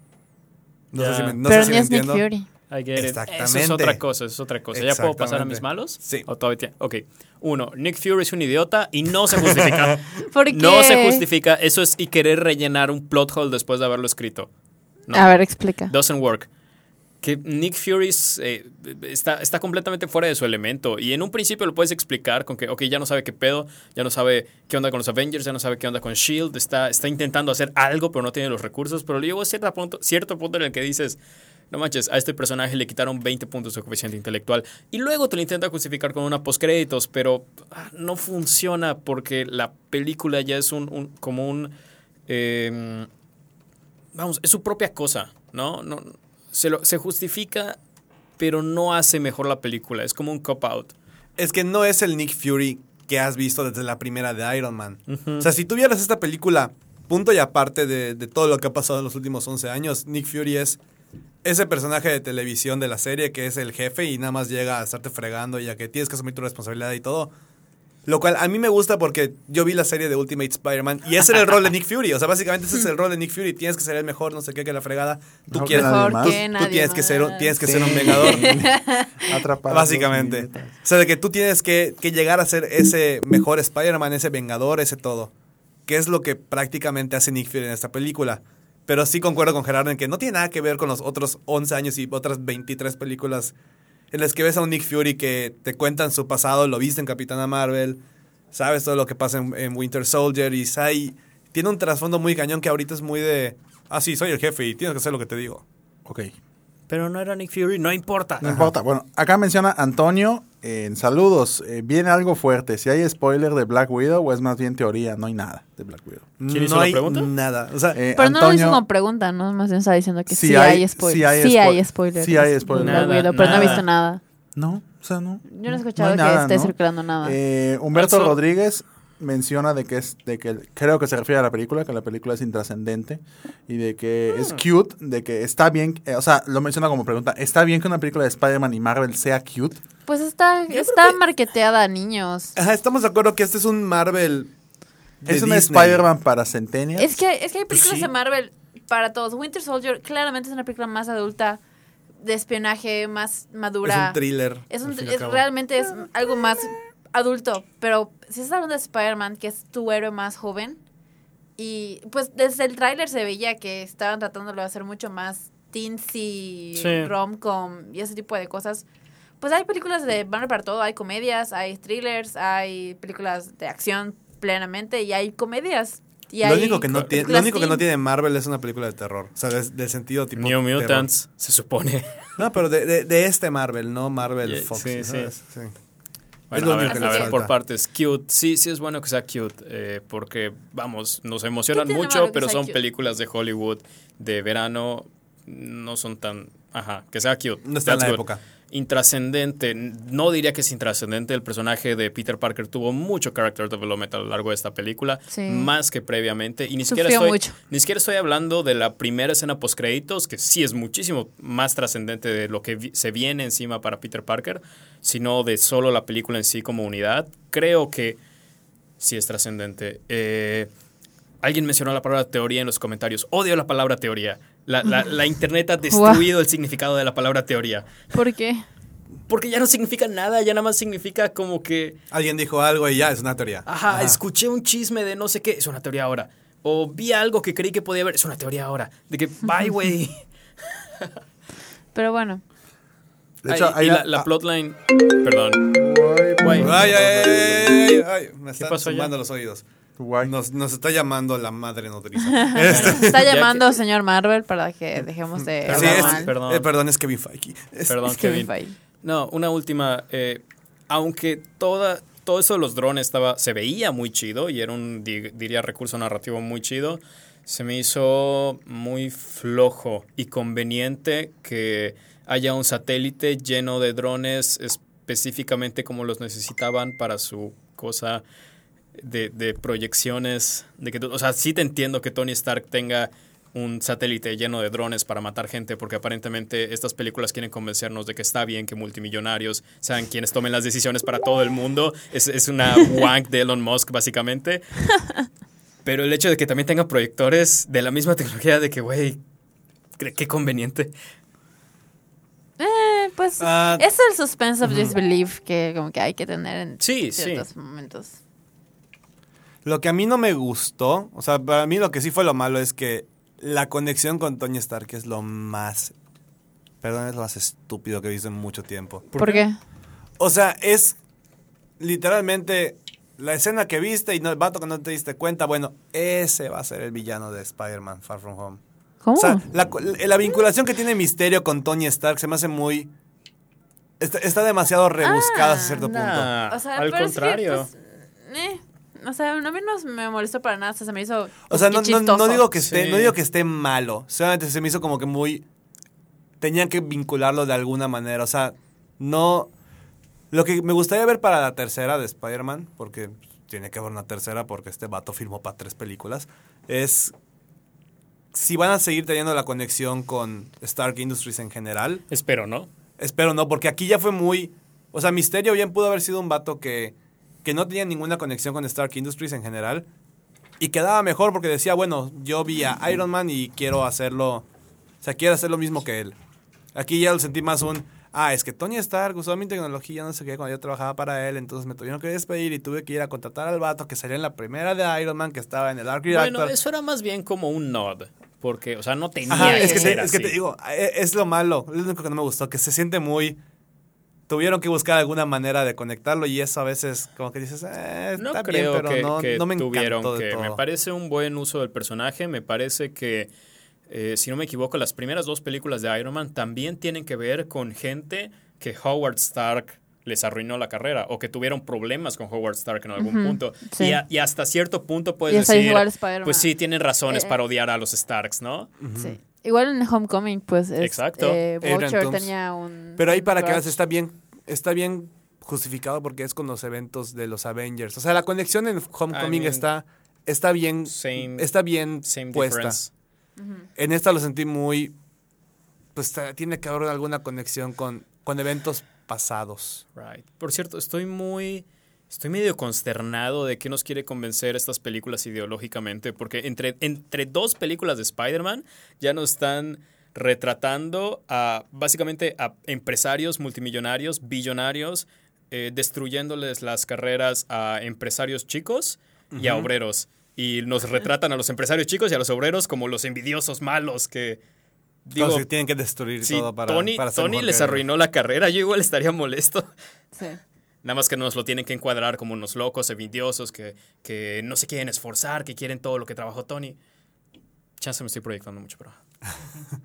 No sé si me, no
Pero
sé si me
es Nick
entiendo.
Fury.
I get it.
Exactamente.
Eso es otra cosa, eso es otra cosa. ¿Ya puedo pasar a mis malos?
Sí.
¿O todavía Ok. Uno, Nick Fury es un idiota y no se justifica.
¿Por qué?
no se justifica. Eso es y querer rellenar un plot hole después de haberlo escrito. No.
A ver, explica.
Doesn't work. Que Nick Fury eh, está, está completamente fuera de su elemento. Y en un principio lo puedes explicar con que, ok, ya no sabe qué pedo, ya no sabe qué onda con los Avengers, ya no sabe qué onda con Shield, está, está intentando hacer algo, pero no tiene los recursos. Pero luego cierto punto, cierto punto en el que dices, no manches, a este personaje le quitaron 20 puntos de coeficiente intelectual. Y luego te lo intenta justificar con una postcréditos, pero ah, no funciona porque la película ya es un, un- como un. eh, vamos, es su propia cosa, ¿no? no se, lo- se justifica, pero no hace mejor la película. Es como un cop-out.
Es que no es el Nick Fury que has visto desde la primera de Iron Man. O sea, si tuvieras esta película, punto y aparte de, de todo lo que ha pasado en los últimos 11 años, Nick Fury es ese personaje de televisión de la serie que es el jefe y nada más llega a estarte fregando y a que tienes que asumir tu responsabilidad y todo. Lo cual a mí me gusta porque yo vi la serie de Ultimate Spider-Man y ese era el rol de Nick Fury. O sea, básicamente ese es el rol de Nick Fury. Tienes que ser el mejor, no sé qué, que la fregada. Tú quieres, tú
nadie
tienes que ser, un- tienes que ser un vengador.
Atrapado.
Básicamente. O sea, de que tú tienes que, que llegar a ser ese mejor Spider-Man, ese vengador, ese todo. Que es lo que prácticamente hace Nick Fury en esta película. Pero sí concuerdo con Gerardo en que no tiene nada que ver con los otros 11 años y otras 23 películas en las que ves a un Nick Fury que te cuentan su pasado, lo viste en Capitana Marvel, sabes todo lo que pasa en, en Winter Soldier y sai- tiene un trasfondo muy cañón que ahorita es muy de, ah, sí, soy el jefe y tienes que hacer lo que te digo.
Ok.
Pero no era Nick Fury, no importa.
No importa. Bueno, acá menciona Antonio en saludos. eh, viene algo fuerte. Si hay spoiler de Black Widow o es más bien teoría, no hay nada de Black Widow.
¿Quién hizo
no
la
hay
pregunta?
nada. O sea,
Eh,
Pero no lo hizo
Antonio-
como pregunta, ¿no? Más bien está diciendo que sí,
Sí
hay,
hay-
spoilers.
sí hay
Sí hay
spoil-
spoilers.
sí hay spoilers.
de Black
Nada,
Widow, pero no he
nada.
visto nada.
No, o sea, no.
Yo no he
no
escuchado que
nada,
esté
¿no?
circulando nada.
Eh, Humberto Rodríguez menciona de que es de que creo que se refiere a la película, que la película es intrascendente y de que es cute, de que está bien, eh, o sea, lo menciona como pregunta, ¿está bien que una película de Spider-Man y Marvel sea cute?
pues está, está marketeada a niños.
Ajá, estamos de acuerdo que este es un Marvel. de
Es una
Disney.
Spider-Man para Centennials.
Es que, es que hay películas
sí.
de Marvel para todos. Winter Soldier claramente es una película más adulta, de espionaje, más madura.
Es un thriller.
Es un- es- realmente es algo más adulto, pero si estás hablando de Spider-Man, que es tu héroe más joven, y pues desde el tráiler se veía que estaban tratándolo de hacer mucho más teensy,
Sí.
rom-com y ese tipo de cosas. Pues hay películas de Marvel para todo, hay comedias, hay thrillers, hay películas de acción plenamente y hay comedias. Y
Lo
hay
único, que no tiene, lo único que no tiene Marvel es una película de terror. O sea, de, de sentido tipo.
New
terror.
Mutants, se supone.
No, pero de, de, de este Marvel, no Marvel
Yeah,
Fox.
sí,
¿sabes? Sí.
Bueno,
lo
a ver,
que
a ver, por partes. Cute. Sí, sí es bueno que sea cute. eh, porque, vamos, nos emocionan mucho, pero son
cute?
películas de Hollywood de verano. No son tan. Ajá, que sea cute.
No está en la
good.
época.
Intrascendente. No diría que es intrascendente. El personaje de Peter Parker tuvo mucho character development a lo largo de esta película.
Sí.
Más que previamente. Y ni siquiera, estoy,
mucho.
ni siquiera estoy hablando de la primera escena post créditos, que sí es muchísimo más trascendente de lo que se viene encima para Peter Parker, sino de solo la película en sí como unidad. Creo que sí es trascendente. Eh, alguien mencionó la palabra teoría en los comentarios. Odio la palabra teoría. La, la- la internet ha destruido el significado de la palabra teoría.
¿Por qué?
Porque ya no significa nada, ya nada más significa como que,
Alguien dijo algo y ya, es una teoría.
ajá, escuché un chisme de no sé qué, es una teoría ahora. O vi algo que creí que podía haber, es una teoría ahora. De que, bye, güey.
Pero bueno,
De hecho,
Ay,
hay
la, la
ah,
plotline, perdón.
Ay, ay, ay, ay, ay, me están
pasó ya?
los oídos.
Guay.
Nos, nos está llamando la madre nodriza. Este,
está
Ya
llamando señor Marvel para que dejemos de
Perdón,
sí, es-
perdón.
eh, perdón, es Kevin Feige. Es-
Perdón,
Es
Kevin.
fallé.
No, una última. eh, aunque toda, todo eso de los drones estaba, se veía muy chido y era un, di- diría, recurso narrativo muy chido, se me hizo muy flojo y conveniente que haya un satélite lleno de drones específicamente como los necesitaban para su cosa de, de proyecciones. De que, o sea, sí te entiendo que Tony Stark tenga un satélite lleno de drones para matar gente, porque aparentemente estas películas quieren convencernos de que está bien que multimillonarios sean quienes tomen las decisiones para todo el mundo. Es, es una wank de Elon Musk, básicamente. Pero el hecho de que también tenga proyectores de la misma tecnología de que, güey, qué conveniente.
Eh, pues
Ah,
es el suspense of disbelief que como que hay que tener en
Sí, sí.
ciertos momentos.
Lo que a mí no me gustó, o sea, para mí lo que sí fue lo malo es que la conexión con Tony Stark es lo más, perdón, es lo más estúpido que he visto en mucho tiempo.
¿Por, qué?
O sea, es literalmente la escena que viste y no, el vato que no te diste cuenta, bueno, ese va a ser el villano de Spider-Man Far From Home.
¿Cómo?
O sea, la, la vinculación que tiene Misterio con Tony Stark se me hace muy... Está, está demasiado rebuscada hasta cierto punto.
O sea,
al
pero es que,
contrario.
pues, eh, o sea, a mí no me molestó para nada, o sea, se me hizo
O sea, no, no, no digo que esté,
Sí.
no digo que esté malo. Solamente se me hizo como que muy. Tenían que vincularlo de alguna manera. O sea, no. Lo que me gustaría ver para la tercera de Spider-Man, porque tiene que haber una tercera, porque este vato firmó para tres películas, es si van a seguir teniendo la conexión con Stark Industries en general.
Espero, ¿no?
Espero no, porque aquí ya fue muy. O sea, Misterio bien pudo haber sido un vato que, que no tenía ninguna conexión con Stark Industries en general. Y quedaba mejor porque decía, bueno, yo vi a Iron Man y quiero hacerlo. O sea, quiero hacer lo mismo que él. Aquí ya lo sentí más un. Ah, es que Tony Stark usó mi tecnología, no sé qué, cuando yo trabajaba para él, entonces me tuvieron que despedir y tuve que ir a contratar al vato que salía en la primera de Iron Man, que estaba en el
Bueno,
Reactor.
eso era más bien como un nod. Porque, o sea, no tenía
Ajá,
que
es, que
ser
te, es que
así.
te digo, e- es lo malo, es lo único que no me gustó, que se siente muy... Tuvieron que buscar alguna manera de conectarlo y eso a veces como que dices, eh, está
No
bien,
creo
pero
que,
no,
que
no me
tuvieron
de
que. Me parece un buen uso del personaje. Me parece que, eh, si no me equivoco, las primeras dos películas de Iron Man también tienen que ver con gente que Howard Stark les arruinó la carrera o que tuvieron problemas con Howard Stark en algún punto.
sí.
Y, a- y hasta cierto punto puedes decir, pues sí, tienen razones
Eh,
para odiar a los Starks, ¿no?
Sí. Igual en Homecoming, pues, es,
Exacto.
eh, Vulture tenía un...
Pero ahí
un
para que veas, está bien, está bien justificado porque es con los eventos de los Avengers. O sea, la conexión en Homecoming
I mean,
está, está bien,
Same,
está bien
same
puesta.
difference.
En esta lo sentí muy, pues tiene que haber alguna conexión con, con eventos pasados.
Right. Por cierto, estoy muy. Estoy medio consternado de que nos quiere convencer estas películas ideológicamente, porque entre, entre dos películas de Spider-Man ya nos están retratando a básicamente a empresarios multimillonarios, billonarios, eh, destruyéndoles las carreras a empresarios chicos y a obreros. Y nos retratan a los empresarios chicos y a los obreros como los envidiosos malos que... Digo,
Entonces tienen que destruir todo para,
Tony,
para ser
Tony les arruinó la carrera, yo igual estaría molesto.
Sí.
Nada más que nos lo tienen que encuadrar como unos locos, envidiosos, que, que no se quieren esforzar, que quieren todo lo que trabajó Tony. Chance me estoy proyectando mucho, pero...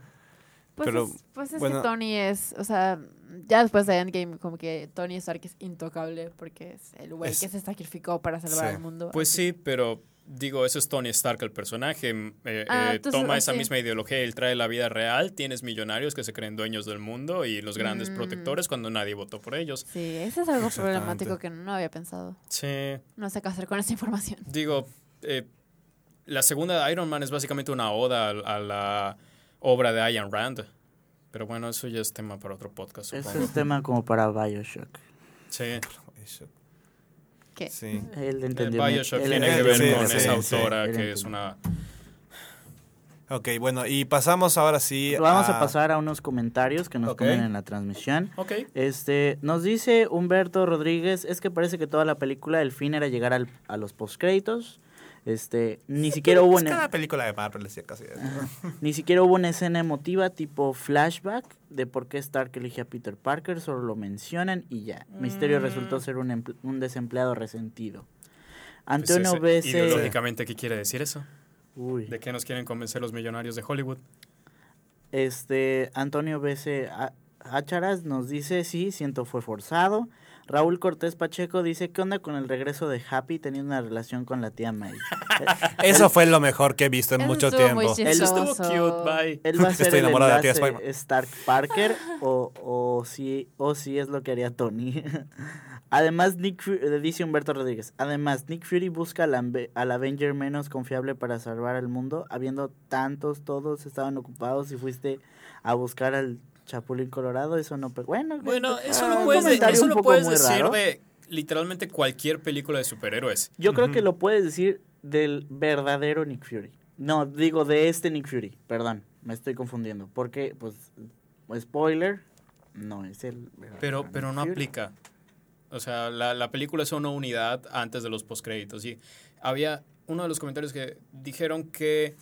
Pues,
Pero,
es, pues es
bueno.
que Tony es, o sea, ya después de Endgame, como que Tony Stark es intocable porque es el güey que se sacrificó para salvar
Sí.
al mundo.
Pues
así.
sí, pero digo, eso es Tony Stark, el personaje. m- eh,
Ah,
eh,
entonces,
toma
ah,
esa
sí.
misma ideología, él trae la vida real. Tienes millonarios que se creen dueños del mundo y los grandes
Mm.
protectores cuando nadie votó por ellos.
Sí, ese es algo problemático que no había pensado.
Sí,
No sé qué hacer con esa información.
digo, eh, la segunda de Iron Man es básicamente una oda a, a la obra de Ayn Rand. Pero bueno, eso ya es tema para otro podcast,
Ese
supongo.
es tema como para Bioshock.
Sí.
¿Qué?
Sí.
Él
Eh,
entendió. mi-
Bioshock
él
tiene que ver
sí,
con
sí,
esa
sí,
autora que es una...
Ok, bueno, y pasamos ahora sí
Vamos a pasar a unos comentarios que nos
Ok.
ponen en la transmisión.
Ok.
Este, nos dice Humberto Rodríguez, es que parece que toda la película, el fin era llegar al- a los postcréditos. Este, ni siquiera hubo
Es
una,
cada película de Marvel decía casi eso.
ni siquiera hubo una escena emotiva tipo flashback de por qué Stark elige a Peter Parker, solo lo mencionan y ya. Misterio
Mm.
resultó ser un, un desempleado resentido.
Pues
Antonio
ese-
BC
Ideológicamente, ¿qué quiere decir eso?
Uy.
¿De qué nos quieren convencer los millonarios de Hollywood?
Este, Antonio BC, Ácharas nos dice, sí, siento fue forzado. Raúl Cortés Pacheco dice, ¿qué onda con el regreso de Happy teniendo una relación con la tía May?
Eso fue lo mejor que he visto en
Eso
mucho tiempo.
Él
Estuvo cute, bye.
Él va a ser
Estoy
el
enamorada de la tía.
Stark Parker o, o, sí, o sí es lo que haría Tony. Además, Nick Fury, dice Humberto Rodríguez, además, Nick Fury busca al, al Avenger menos confiable para salvar al mundo, habiendo tantos, todos estaban ocupados y fuiste a buscar al Chapulín Colorado, eso no... pe- Bueno,
Bueno, eso
ah,
lo puedes, eso lo puedes decir
raro.
de literalmente cualquier película de superhéroes.
Yo creo que lo puedes decir del verdadero Nick Fury. No, digo de este Nick Fury, perdón, me estoy confundiendo, porque, pues, spoiler, no es el verdadero
Pero,
Nick
pero no
Fury.
aplica. O sea, la, la película es una unidad antes de los postcréditos. Y había uno de los comentarios que dijeron que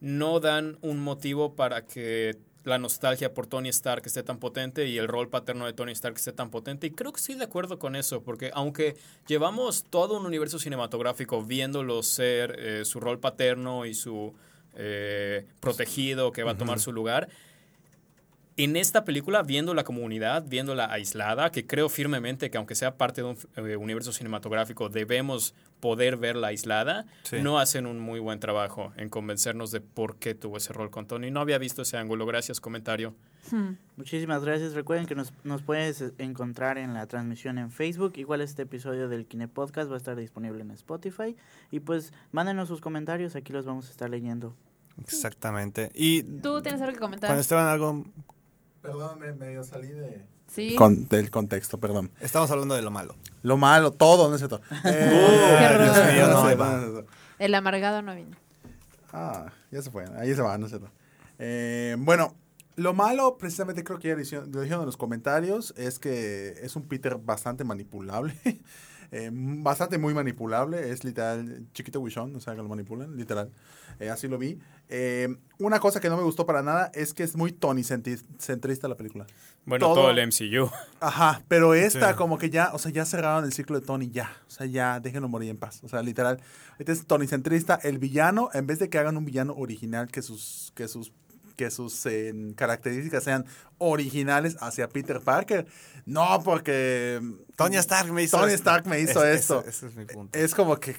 no dan un motivo para que la nostalgia por Tony Stark esté tan potente y el rol paterno de Tony Stark esté tan potente. Y creo que estoy de acuerdo con eso, porque aunque llevamos todo un universo cinematográfico viéndolo ser eh, su rol paterno y su eh, protegido que va a tomar su lugar, en esta película, viendo la comunidad, viéndola aislada, que creo firmemente que aunque sea parte de un eh, universo cinematográfico, debemos poder verla aislada,
Sí.
no hacen un muy buen trabajo en convencernos de por qué tuvo ese rol con Tony. No había visto ese ángulo. Gracias, comentario.
Muchísimas gracias. Recuerden que nos, nos puedes eh, encontrar en la transmisión en Facebook. Igual este episodio del Kine Podcast va a estar disponible en Spotify. Y pues mándenos sus comentarios, aquí los vamos a estar leyendo.
Exactamente. Y
Tú tienes algo que comentar.
cuando Esteban algo...
Perdón, me, medio salí de...
Sí.
Con- del contexto, perdón.
Estamos hablando de lo malo.
Lo malo, todo, no es cierto. Eh,
Qué
Dios
horror.
mío, no,
sé,
ahí va.
no es cierto.
El amargado no vino.
Ah, ya se fue. Ahí se va, no es cierto. Eh, bueno, lo malo, precisamente creo que ya lo dijeron en los comentarios, es que es un Peter bastante manipulable. Eh, bastante muy manipulable. Es literal chiquito Wishon, o sea, que lo manipulan, literal. Eh, así lo vi. Eh, una cosa que no me gustó para nada es que es muy Tony centrista la película.
Bueno,
Todo-
todo, el MCU.
Ajá, pero esta
Sí.
como que ya, o sea, ya cerraron el ciclo de Tony, ya. O sea, ya déjenlo morir en paz. O sea, literal. Este es Tony centrista. El villano, en vez de que hagan un villano original, que sus, que sus, que sus eh, características sean originales hacia Peter Parker. No, porque
Tony Stark me hizo
Tony
esto.
Stark me hizo
Ese-
esto.
Ese, ese es mi punto.
es como que,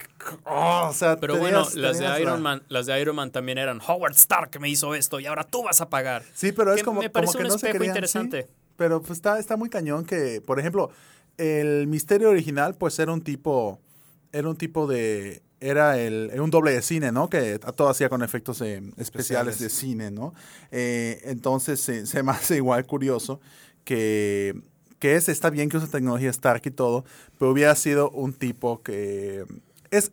oh, o sea,
Pero bueno,
tenías-
las de Iron
la-
Man, las de Iron Man también eran Howard Stark me hizo esto y ahora tú vas a pagar.
Sí, pero es
Que
como,
me
como
parece
que
un
no se
espejo
querían,
interesante.
sí, pero pues está, está muy cañón que, por ejemplo, el misterio original, pues era un tipo, era un tipo de, era el, era un doble de cine, ¿no? Que todo hacía con efectos eh, especiales,
Especiales.
de cine, ¿no? Eh, entonces se- se me hace igual curioso que, que es, está bien que usa tecnología Stark y todo, pero hubiera sido un tipo que es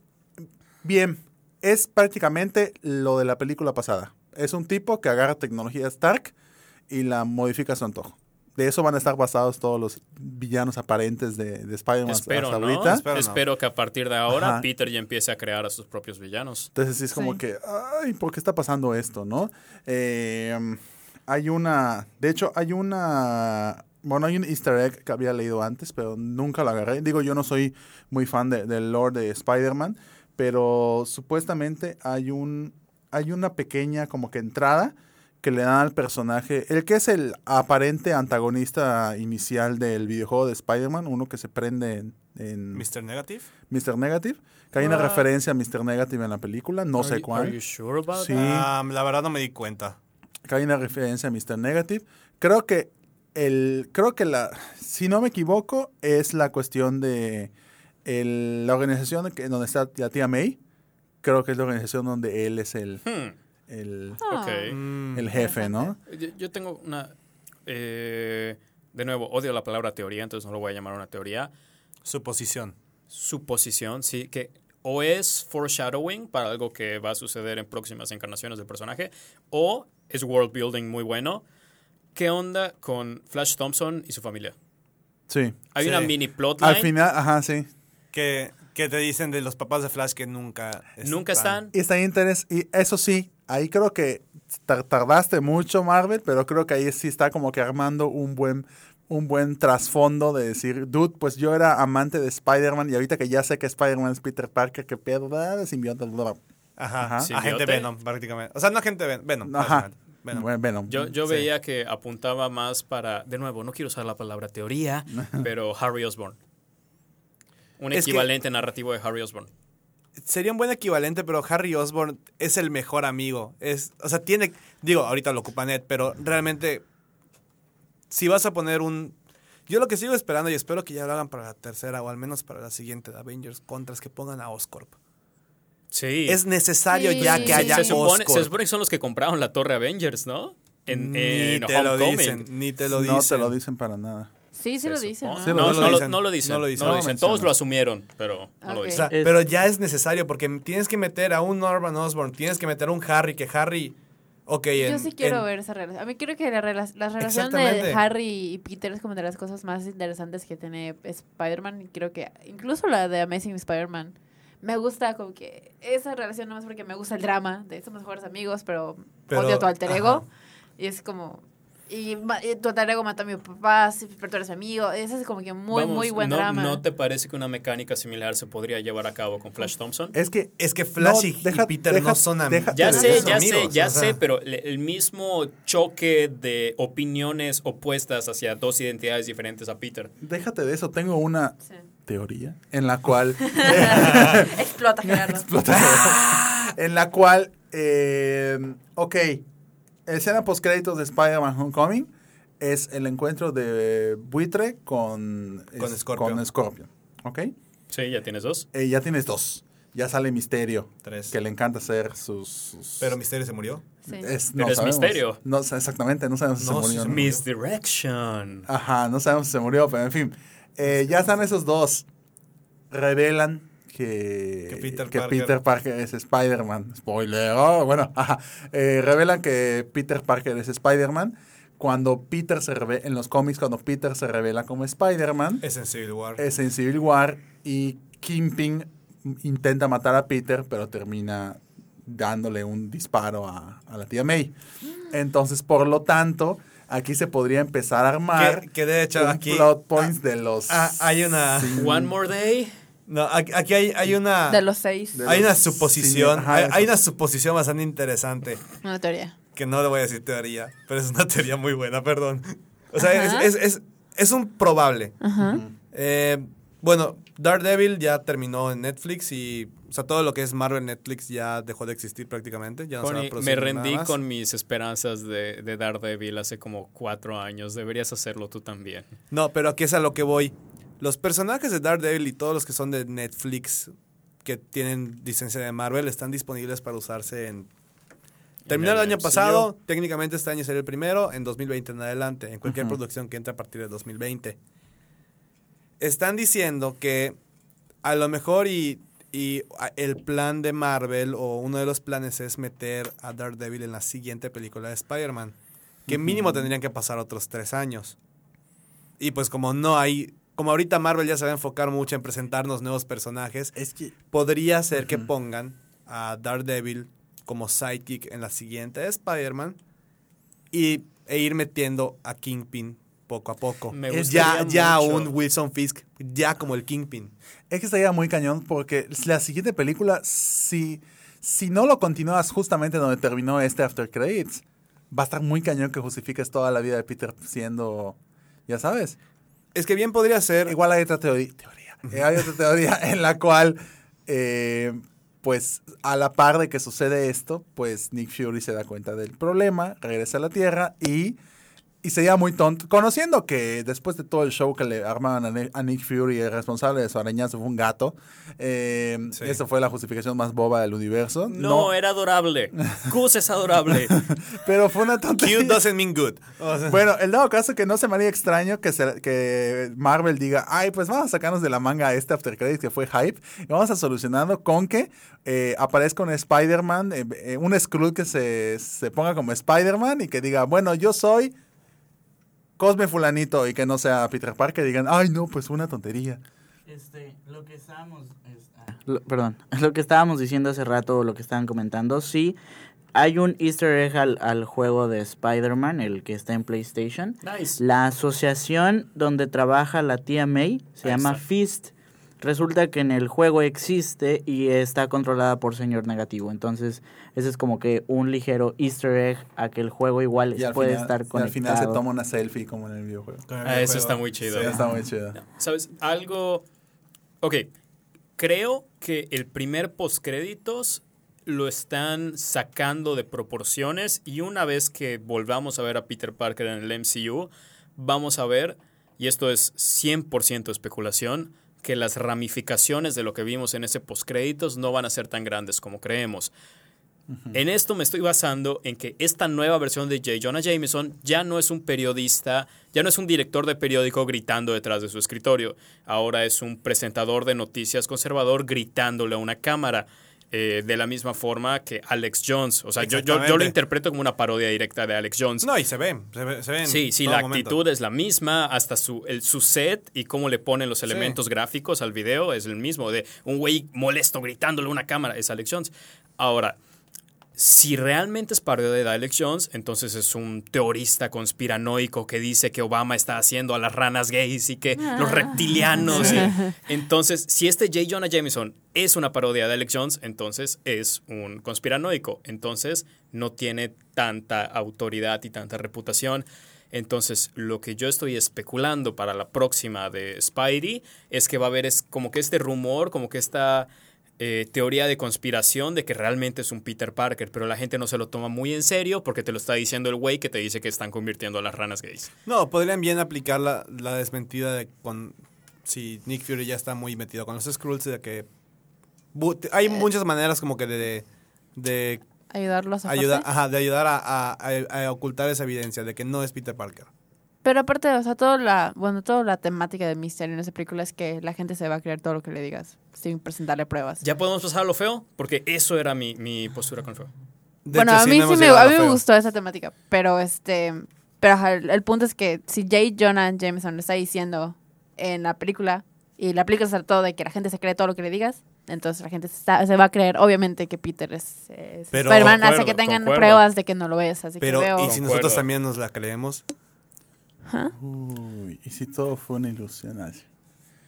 bien, es prácticamente lo de la película pasada. Es un tipo que agarra tecnología Stark y la modifica a su antojo. De eso van a estar basados todos los villanos aparentes de, de Spider-Man
Espero,
hasta
¿no?
ahorita.
Espero
Espero,
no.
que a partir de ahora
Ajá.
Peter ya empiece a crear a sus propios villanos.
Entonces sí es como
Sí.
que, ay, ¿por qué está pasando esto, no? Eh, hay una, de hecho, hay una, bueno, hay un easter egg que había leído antes, pero nunca lo agarré. Digo, yo no soy muy fan de- del lore de Spider-Man, pero supuestamente hay un, hay una pequeña como que entrada que le dan al personaje, el que es el aparente antagonista inicial del videojuego de Spider-Man, uno que se prende en, en
Mr. Negative.
Mr. Negative, que hay una
Ah.
referencia a Mr. Negative en la película, no sé cuál.
Are you sure about
Sí.
that?
Ah, la verdad no me di cuenta.
que hay una referencia a Mr. Negative. Creo que el, creo que la, si no me equivoco, es la cuestión de el- la organización que- donde está la tía May. Creo que es la organización donde él es el,
Hmm,
el,
Ah.
ok.
Mm,
el jefe, ¿no?
Yo, yo tengo una... eh, de nuevo, odio la palabra teoría, entonces no lo voy a llamar una teoría.
Suposición.
Suposición, sí, que o es foreshadowing para algo que va a suceder en próximas encarnaciones del personaje, o es world building muy bueno. ¿Qué onda con Flash Thompson y su familia?
Sí.
Hay
Sí.
una mini plotline.
Al final, ajá, sí.
Que, que te dicen de los papás de Flash que nunca
Nunca están.
Y está interés, y eso sí, ahí creo que tar- tardaste mucho, Marvel, pero creo que ahí sí está como que armando un buen un buen trasfondo de decir, dude, pues yo era amante de Spider-Man y ahorita que ya sé que Spider-Man es Peter Parker, que pedo, ah, de simbionte.
Ajá,
Ajá.
agente. Venom, prácticamente. O sea, no agente Ven- Venom.
Ajá.
Venom.
Bueno, Venom.
Yo, yo
Sí.
veía que apuntaba más para, de nuevo, no quiero usar la palabra teoría, pero Harry Osborn. Un
Es que-
equivalente narrativo de Harry Osborn.
Sería un buen equivalente, pero Harry Osborn es el mejor amigo. Es, o sea, tiene, digo, ahorita lo ocupa Ned, pero realmente, si vas a poner un... Yo lo que sigo esperando y espero que ya lo hagan para la tercera o al menos para la siguiente de Avengers Contra es que pongan a Oscorp.
Sí.
Es necesario
Sí,
ya que haya
se, supone,
Oscorp.
se supone que son los que compraron la torre Avengers, ¿no? En,
ni
en
te lo dicen, ni te lo
no
dicen.
te lo dicen para nada.
Sí, sí lo
Se
dicen.
Sí,
no,
lo
no, lo,
dicen.
no lo dicen.
No lo dicen.
Todos lo asumieron, pero no lo
Ok.
O
dicen.
sea, pero ya es necesario porque tienes que meter a un Norman Osborn, tienes que meter a un Harry, que Harry... Ok,
Yo
en-
sí quiero
en-
ver esa relación. A mí creo que la, rela- la relación de. Harry y Peter es como de las cosas más interesantes que tiene Spider-Man. Y creo que incluso la de Amazing Spider-Man. Me gusta como que esa relación no es porque me gusta el drama de somos mejores amigos, pero,
Pero,
odio a tu alter ego.
ajá.
Y es como... Y, y tu alter ego mató a mi papá, sí, pero tú eres amigo. Ese es como que muy,
Vamos,
muy buen
no,
drama.
¿No te parece que una mecánica similar se podría llevar a cabo con Flash Thompson?
Es que
Es que Flash
No,
y-
deja-
y Peter
deja-
no son am-
deja-
Ya sé, ya sé,
amigos,
ya
o sea.
sé, pero le- el mismo choque de opiniones opuestas hacia dos identidades diferentes a Peter.
déjate de eso, tengo una
Sí.
teoría en la cual
Explota, Gerardo.
en la cual eh, ok, escena post créditos de Spider-Man Homecoming es el encuentro de Buitre con
Con
es-
Scorpio.
con Scorpio, ¿ok?
Sí, ya tienes dos.
Eh, ya tienes dos. Ya sale Misterio,
Tres.
que le encanta hacer sus... sus-
Pero Misterio se murió.
Sí.
es,
Pero es
sabemos.
Misterio.
No, exactamente, no sabemos si
No,
se murió. ¿no?
murió.
Misdirection.
Ajá, no sabemos si se murió, pero en fin. Eh, ya están esos dos. Revelan que,
Que Peter
que
Parker.
Peter Parker es Spider-Man. Spoiler. oh, bueno, ajá. Eh, revelan que Peter Parker es Spider-Man. Cuando Peter se revela, en los cómics, cuando Peter se revela como Spider-Man,
Es en Civil War.
es en Civil War y Kingpin intenta matar a Peter, pero termina dándole un disparo a, a la tía May. Entonces, por lo tanto, aquí se podría empezar a armar
que, que de hecho
un
aquí
plot points de los
ah, hay una
One more day.
No, aquí aquí hay, hay una
De los seis.
De
hay
los
una suposición,
cine- ajá,
hay, una suposición bastante interesante
Una teoría.
que no le voy a decir teoría, pero es una teoría muy buena, perdón. O sea, es, es, es, es un probable.
Ajá.
Eh, bueno, Daredevil ya terminó en Netflix y o sea, todo lo que es Marvel Netflix ya dejó de existir prácticamente. Ya no se va a
me
nada
rendí
más.
con mis esperanzas de, de Daredevil hace como cuatro años. Deberías hacerlo tú también.
No, pero aquí es a lo que voy. Los personajes de Daredevil y todos los que son de Netflix que tienen licencia de Marvel están disponibles para usarse en... Terminó el
el
año
MCU.
pasado, técnicamente este año sería el primero, en 2020 en adelante, en cualquier producción que entre a partir de 2020. Están diciendo que a lo mejor y, y el plan de Marvel o uno de los planes es meter a Daredevil en la siguiente película de Spider-Man, que mínimo tendrían que pasar otros tres años. Y pues como no hay, como ahorita Marvel ya se va a enfocar mucho en presentarnos nuevos personajes,
Es que
podría ser que pongan a Daredevil como sidekick en la siguiente de Spider-Man y, e ir metiendo a Kingpin poco a poco.
Me
ya, ya
mucho.
un Wilson Fisk, ya como el Kingpin.
es que estaría muy cañón porque la siguiente película, si, si no lo continúas justamente donde terminó este After Credits, va a estar muy cañón que justifiques toda la vida de Peter siendo, ya sabes.
Es que bien podría ser.
Igual hay otra teoría, teoría. Hay otra teoría en la cual, eh, pues a la par de que sucede esto, pues Nick Fury se da cuenta del problema, regresa a la Tierra y, y sería muy tonto. Conociendo que después de todo el show que le armaban a, Ni- a Nick Fury, el responsable de su arañazo fue un gato, eh,
Sí.
esa fue la justificación más boba del universo.
No, era adorable. Gus es adorable.
pero fue una tontería.
Cute doesn't mean good. O sea,
Bueno, el dado caso que no se me haría extraño que, se- que Marvel diga, ay, pues vamos a sacarnos de la manga este After Credits que fue hype y vamos a solucionarlo con que eh, aparezca un Spider-Man, eh, eh, un Skrull que se, se ponga como Spider-Man y que diga, bueno, yo soy Cosme Fulanito y que no sea Peter Parker, digan, ay, no, pues una tontería.
Este, lo que estábamos... es- ah, lo- perdón, lo que estábamos diciendo hace rato, lo que estaban comentando, sí, hay un easter egg al, al juego de Spider-Man, el que está en PlayStation.
Nice.
La asociación donde trabaja la tía May se llama
Exacto.
Fist. Resulta que en el juego existe y está controlada por Señor Negativo. Entonces, ese es como que un ligero easter egg a que el juego igual
Y
puede
final,
estar
y al
conectado.
final se toma una selfie como en el videojuego.
Con el
Ah, eso
videojuego.
está muy chido.
Sí, está muy chido.
¿Sabes? Algo. Ok. Creo que el primer postcréditos lo están sacando de proporciones y una vez que volvamos a ver a Peter Parker en el MCU, vamos a ver, y esto es 100% especulación, que las ramificaciones de lo que vimos en ese postcréditos no van a ser tan grandes como creemos. En esto me estoy basando en que esta nueva versión de J. Jonah Jameson ya no es un periodista, ya no es un director de periódico gritando detrás de su escritorio. Ahora es un presentador de noticias conservador gritándole a una cámara. Eh, de la misma forma que Alex Jones. O sea, yo, yo, yo lo interpreto como una parodia directa de Alex Jones.
No, y se ve, se ve, se ve en
Sí, sí, la
momento.
actitud es la misma, hasta su, el, su set y cómo le ponen los elementos gráficos al video es el mismo, de un güey molesto gritándole a una cámara, es Alex Jones. Ahora, si realmente es parodia de Alex Jones, entonces es un teorista conspiranoico que dice que Obama está haciendo a las ranas gays y que los reptilianos. y- entonces, si este J. Jonah Jameson es una parodia de Alex Jones, entonces es un conspiranoico. Entonces, no tiene tanta autoridad y tanta reputación. Entonces, lo que yo estoy especulando para la próxima de Spidey es que va a haber es como que este rumor, como que esta eh, teoría de conspiración de que realmente es un Peter Parker, pero la gente no se lo toma muy en serio porque te lo está diciendo el güey que te dice que están convirtiendo a las ranas gays.
No, podrían bien aplicar la, la desmentida de con si Nick Fury ya está muy metido con los Skrulls de que hay muchas maneras como que de, de
Ayudarlos a
ajá, de ayudar a, a- a- a ocultar esa evidencia de que no es Peter Parker.
Pero aparte, o sea, toda la, bueno, toda la temática de misterio en esa película es que la gente se va a creer todo lo que le digas sin presentarle pruebas.
¿Ya podemos pasar a lo feo? Porque eso era mi, mi postura con el feo.
De
bueno,
hecho,
a
sí
mí sí
hemos
me, a mí me gustó esa temática, pero este, pero el, el punto es que si J. Jonah Jameson lo está diciendo en la película y la película se trató de que la gente se cree todo lo que le digas, entonces la gente se, está- se va a creer obviamente que Peter es, es Spider-Man hasta que tengan
concuerdo.
pruebas de que no lo es, así
Pero,
que veo...
¿y si nosotros
Concuerdo.
también nos la creemos?
Uy, y si todo fue una ilusión así.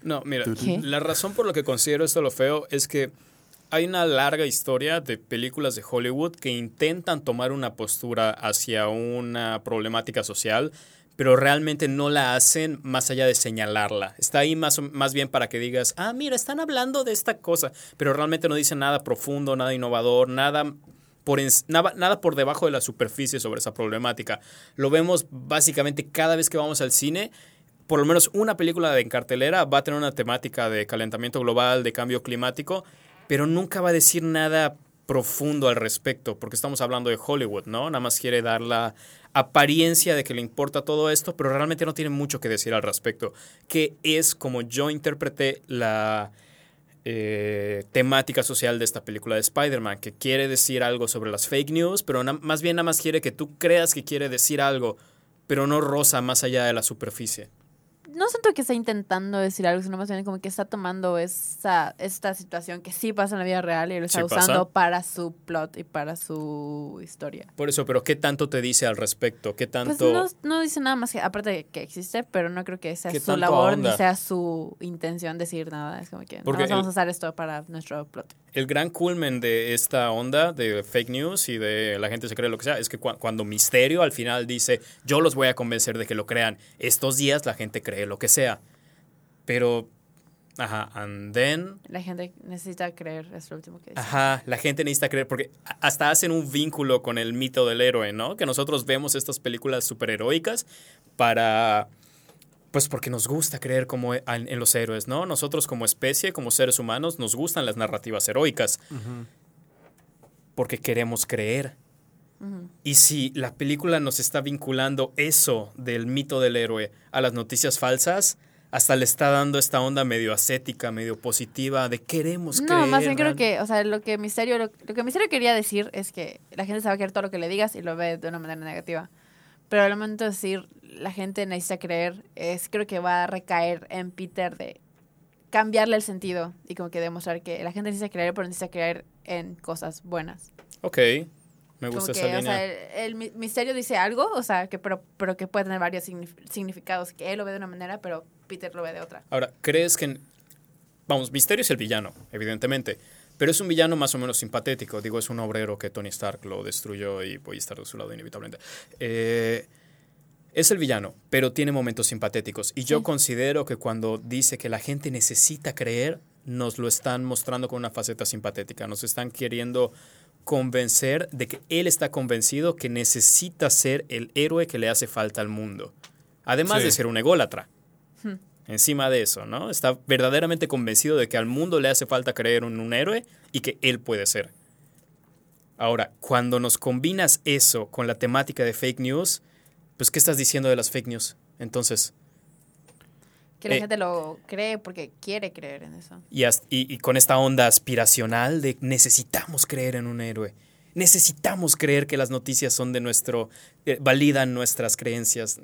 No, mira,
¿Qué?
la razón por la que considero esto lo feo es que hay una larga historia de películas de Hollywood que intentan tomar una postura hacia una problemática social, pero realmente no la hacen más allá de señalarla. Está ahí más, o- más bien para que digas, ah, mira, están hablando de esta cosa, pero realmente no dicen nada profundo, nada innovador, nada nada, por debajo de la superficie sobre esa problemática. Lo vemos básicamente cada vez que vamos al cine. Por lo menos una película de en cartelera va a tener una temática de calentamiento global, de cambio climático, pero nunca va a decir nada profundo al respecto, porque estamos hablando de Hollywood, ¿no? Nada más quiere dar la apariencia de que le importa todo esto, pero realmente no tiene mucho que decir al respecto, que es como yo interpreté la eh, temática social de esta película de Spider-Man, que quiere decir algo sobre las fake news, pero más bien nada más quiere que tú creas que quiere decir algo, pero no roza más allá de la superficie.
No siento que está intentando decir algo, sino más bien como que está tomando esa, esta situación que sí pasa en la vida real y lo está
Sí pasa.
usando para su plot y para su historia.
Por eso, pero ¿qué tanto te dice al respecto? ¿Qué tanto...?
Pues no, no dice nada más que, aparte de que existe, pero no creo que sea
¿Qué
su
tanto
labor ni sea su intención decir nada. Es como que
Porque
más vamos
el-
a usar esto para nuestro plot.
El gran culmen de esta onda de fake news y de la gente se cree lo que sea es que cua- cuando Misterio al final dice yo los voy a convencer de que lo crean, estos días la gente cree lo que sea. Pero, ajá, and then,
La gente necesita creer, es lo último que dice.
ajá, la gente necesita creer porque hasta hacen un vínculo con el mito del héroe, ¿no? Que nosotros vemos estas películas superheroicas para... Pues porque nos gusta creer como e- en los héroes, ¿no? Nosotros como especie, como seres humanos, nos gustan las narrativas heroicas porque queremos creer. Y si la película nos está vinculando eso del mito del héroe a las noticias falsas, hasta le está dando esta onda medio ascética, medio positiva de queremos creer.
No, más bien creo que, o sea, lo que Misterio, lo, lo que Misterio quería decir es que la gente se va a creer todo lo que le digas y lo ve de una manera negativa. Pero al momento de decir la gente necesita creer, es creo que va a recaer en Peter de cambiarle el sentido y como que demostrar que la gente necesita creer, pero necesita creer en cosas buenas.
Ok, me gusta
que,
esa
o
línea.
sea, el, el mi- misterio dice algo, o sea, que pero, pero que puede tener varios signif- significados, que él lo ve de una manera, pero Peter lo ve de otra.
Ahora, ¿crees que vamos, Misterio es el villano, evidentemente. Pero es un villano más o menos simpatético. Digo, es un obrero que Tony Stark lo destruyó y voy a estar de su lado inevitablemente. Eh, es el villano, pero tiene momentos simpatéticos. Y yo considero que cuando dice que la gente necesita creer, nos lo están mostrando con una faceta simpatética. Nos están queriendo convencer de que él está convencido que necesita ser el héroe que le hace falta al mundo. Además
Sí.
de ser un ególatra. Encima de eso, ¿no? Está verdaderamente convencido de que al mundo le hace falta creer en un héroe y que él puede ser. Ahora, cuando nos combinas eso con la temática de fake news, pues ¿qué estás diciendo de las fake news? Entonces,
Que la
Eh,
gente lo cree porque quiere creer en eso.
y, as- y- y con esta onda aspiracional de necesitamos creer en un héroe. Necesitamos creer que las noticias son de nuestro, eh, validan nuestras creencias.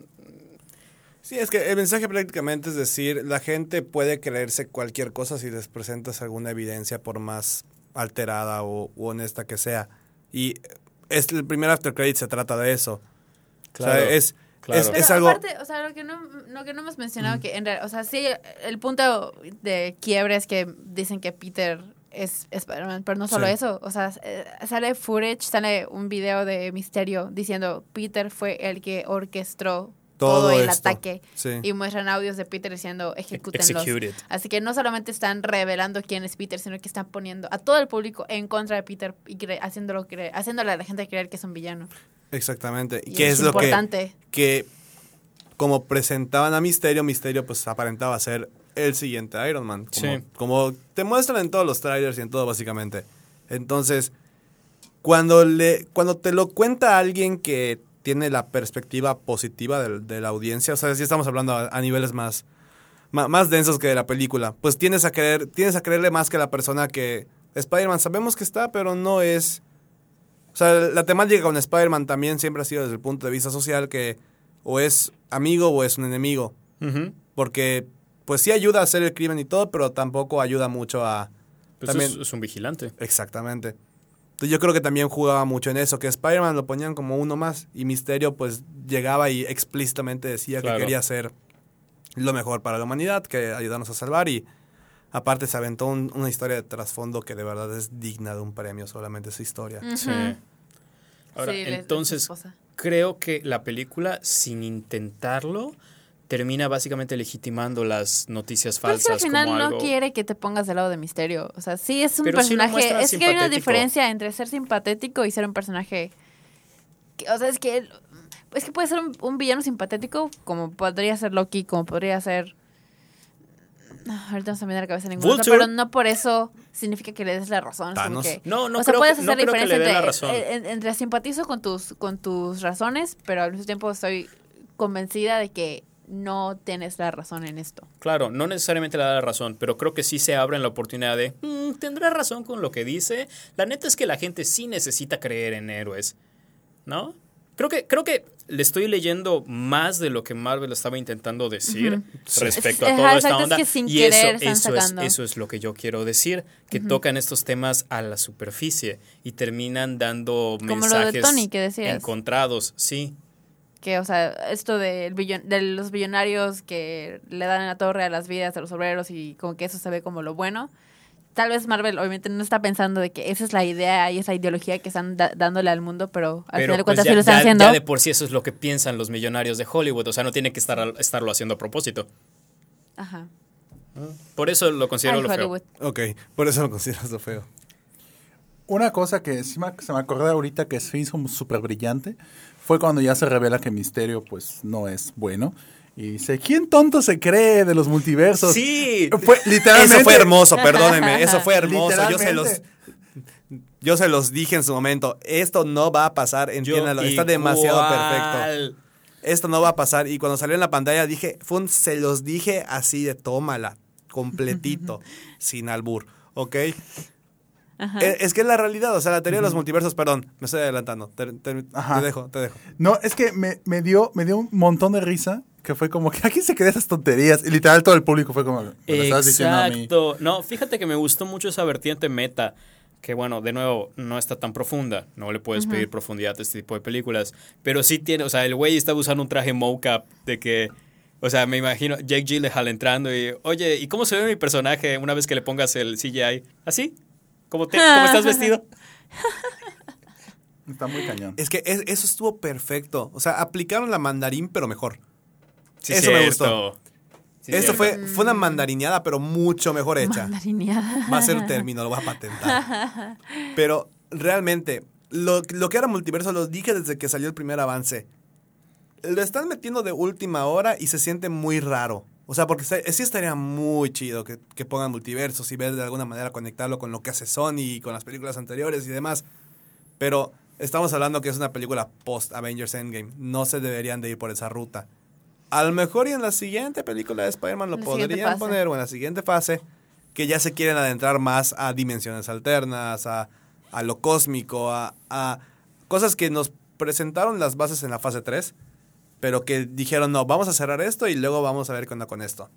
Sí, es que el mensaje prácticamente es decir, la gente puede creerse cualquier cosa si les presentas alguna evidencia por más alterada o u honesta que sea. Y es el primer after credit se trata de eso.
Claro,
o sea, es,
claro.
es, es algo...
aparte, o sea, lo que no, lo que no hemos mencionado, que en real- o sea, sí, el punto de quiebre es que dicen que Peter es Spider-Man, pero no solo
Sí.
eso, o sea, eh, sale footage, sale un video de Misterio diciendo Peter fue el que orquestó todo,
Todo
el
esto.
ataque
Sí.
y muestran audios de Peter diciendo ejecútenlos.
Executed.
Así que no solamente están revelando quién es Peter, sino que están poniendo a todo el público en contra de Peter y cre- haciéndolo cre- haciéndole a la gente creer que es un villano.
Exactamente.
Y
que es, lo que,
importante.
que como presentaban a Misterio, Misterio pues aparentaba ser el siguiente Iron Man. Como,
Sí.
como te muestran en todos los trailers y en todo básicamente. Entonces, cuando, le, cuando te lo cuenta alguien que tiene la perspectiva positiva del- de, la audiencia, o sea, si estamos hablando a, a niveles más, más, densos que de la película, pues tienes a, creer, tienes a creerle más que la persona que Spider-Man sabemos que está, pero no es... O sea, la temática con Spider-Man también siempre ha sido desde el punto de vista social que o es amigo o es un enemigo. Porque pues sí ayuda a hacer el crimen y todo, pero tampoco ayuda mucho a...
Pues
también,
es, es un vigilante.
Exactamente. Entonces yo creo que también jugaba mucho en eso, que Spider-Man lo ponían como uno más y Misterio pues llegaba y explícitamente decía
Claro.
que quería hacer lo mejor para la humanidad, que ayudarnos a salvar y aparte se aventó un- una historia de trasfondo que de verdad es digna de un premio, solamente esa historia.
Sí. Ahora,
Sí,
entonces, creo que la película, sin intentarlo, termina básicamente legitimando las noticias
Pero es que
falsas
al final
como
no quiere que te pongas del lado de Misterio. O sea, sí es un
Pero
personaje. es que hay una diferencia entre ser simpatético y ser un personaje. o sea, es que. Es que puede ser un, un villano simpatético, como podría ser Loki, como podría ser. Ah, Ahorita no se me viene la cabeza ningún otro,
Vulture.
pero no por eso significa que le des la razón. que-
No, no
o sea,
creo
puedes hacer
no que
diferencia
le dé la
entre,
razón.
eh, en- entre simpatizo con tus, con tus razones, pero al mismo tiempo estoy convencida de que no tienes la razón en esto.
Claro, no necesariamente le da la razón, pero creo que sí se abre la oportunidad de, "Mm, tendrá razón con lo que dice. La neta es que la gente sí necesita creer en héroes, ¿no? Creo que, creo que le estoy leyendo más de lo que Marvel estaba intentando decir respecto
Es-
a toda esta
es
onda.
que sin
y eso, eso, es, eso es lo que yo quiero decir, que tocan estos temas a la superficie y terminan dando
Como lo de
mensajes
Tony que decías.
encontrados, sí.
Que, o sea, esto billon- de los billonarios que le dan en la torre a las vidas de los obreros y como que eso se ve como lo bueno. Tal vez Marvel obviamente no está pensando de que esa es la idea y esa ideología que están da- dándole al mundo, pero al
Pero
final de
pues,
cuentas
ya,
sí lo están
ya-
haciendo.
ya de por sí eso es lo que piensan los millonarios de Hollywood, o sea, no tiene que estar, estarlo haciendo a propósito.
Ajá.
Por eso lo considero
Ay,
lo feo.
Hollywood.
Ok, por eso lo consideras lo feo.
Una cosa que se me acordé ahorita que se hizo súper brillante fue cuando ya se revela que Misterio pues no es bueno. Y dice, ¿quién tonto se cree de los multiversos?
Sí.
Fue literalmente...
Eso fue hermoso, perdónenme, eso fue hermoso. Yo se los yo se los dije en su momento, esto no va a pasar,
Yo
entiéndanlo, está demasiado perfecto. Esto no va a pasar y cuando salió en la pantalla dije, fue un- se los dije así de tómala, completito, sin albur, ¿ok? Eh, Es que es la realidad, o sea, la teoría de los multiversos, perdón, me estoy adelantando, te, te-
Ajá.
te dejo, te dejo.
No, es que me, me dio, me dio un montón de risa que fue como que aquí se cree esas tonterías. Y literal todo el público fue como, me lo estás diciendo a mí.
Exacto. No, fíjate que me gustó mucho esa vertiente meta. Que bueno, de nuevo, no está tan profunda. No le puedes pedir profundidad a este tipo de películas. Pero sí tiene, o sea, el güey estaba usando un traje mocap de que O sea, me imagino Jake Gyllenhaal entrando y, oye, ¿y cómo se ve mi personaje una vez que le pongas el CGI? ¿Así? ¿Cómo, te, ¿cómo estás vestido?
Está muy cañón.
Es que es- eso estuvo perfecto. O sea, aplicaron la mandarín, pero mejor.
Sí,
Eso me
cierto. Sí,
Esto fue, fue una mandarineada, pero mucho mejor hecha.
Mandarineada.
Va a ser término, lo voy a patentar. Pero realmente, lo, lo que era multiverso lo dije desde que salió el primer avance. Lo están metiendo de última hora y se siente muy raro. O sea, porque sí estaría muy chido que, que pongan multiversos y ver de alguna manera conectarlo con lo que hace Sony y con las películas anteriores y demás. Pero estamos hablando que es una película post Avengers Endgame. No se deberían de ir por esa ruta. A lo mejor y en la siguiente película de Spider-Man lo
la
podrían poner o en la siguiente fase que ya se quieren adentrar más a dimensiones alternas, a, a lo cósmico, a, a cosas que nos presentaron las bases en la fase 3, pero que dijeron, no, vamos a cerrar esto y luego vamos a ver qué onda con esto.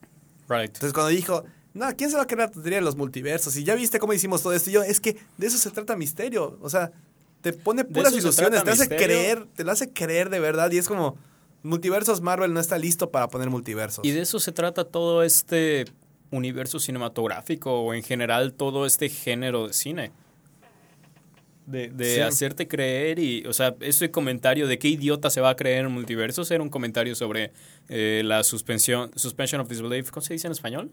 Right.
Entonces cuando dijo, no, ¿quién se va a querer la tontería de los multiversos? Y ya viste cómo hicimos todo esto. Y yo, es que de eso se trata Misterio. O sea, te pone puras ilusiones, te hace creer, te lo hace creer de verdad. Y es como, multiversos Marvel no está listo para poner multiversos.
Y de eso se trata todo este universo cinematográfico o en general todo este género de cine. De, de
Sí.
hacerte creer y, o sea, ese comentario de qué idiota se va a creer en multiversos era un comentario sobre eh, la suspensión, suspension of disbelief, ¿cómo se dice en español?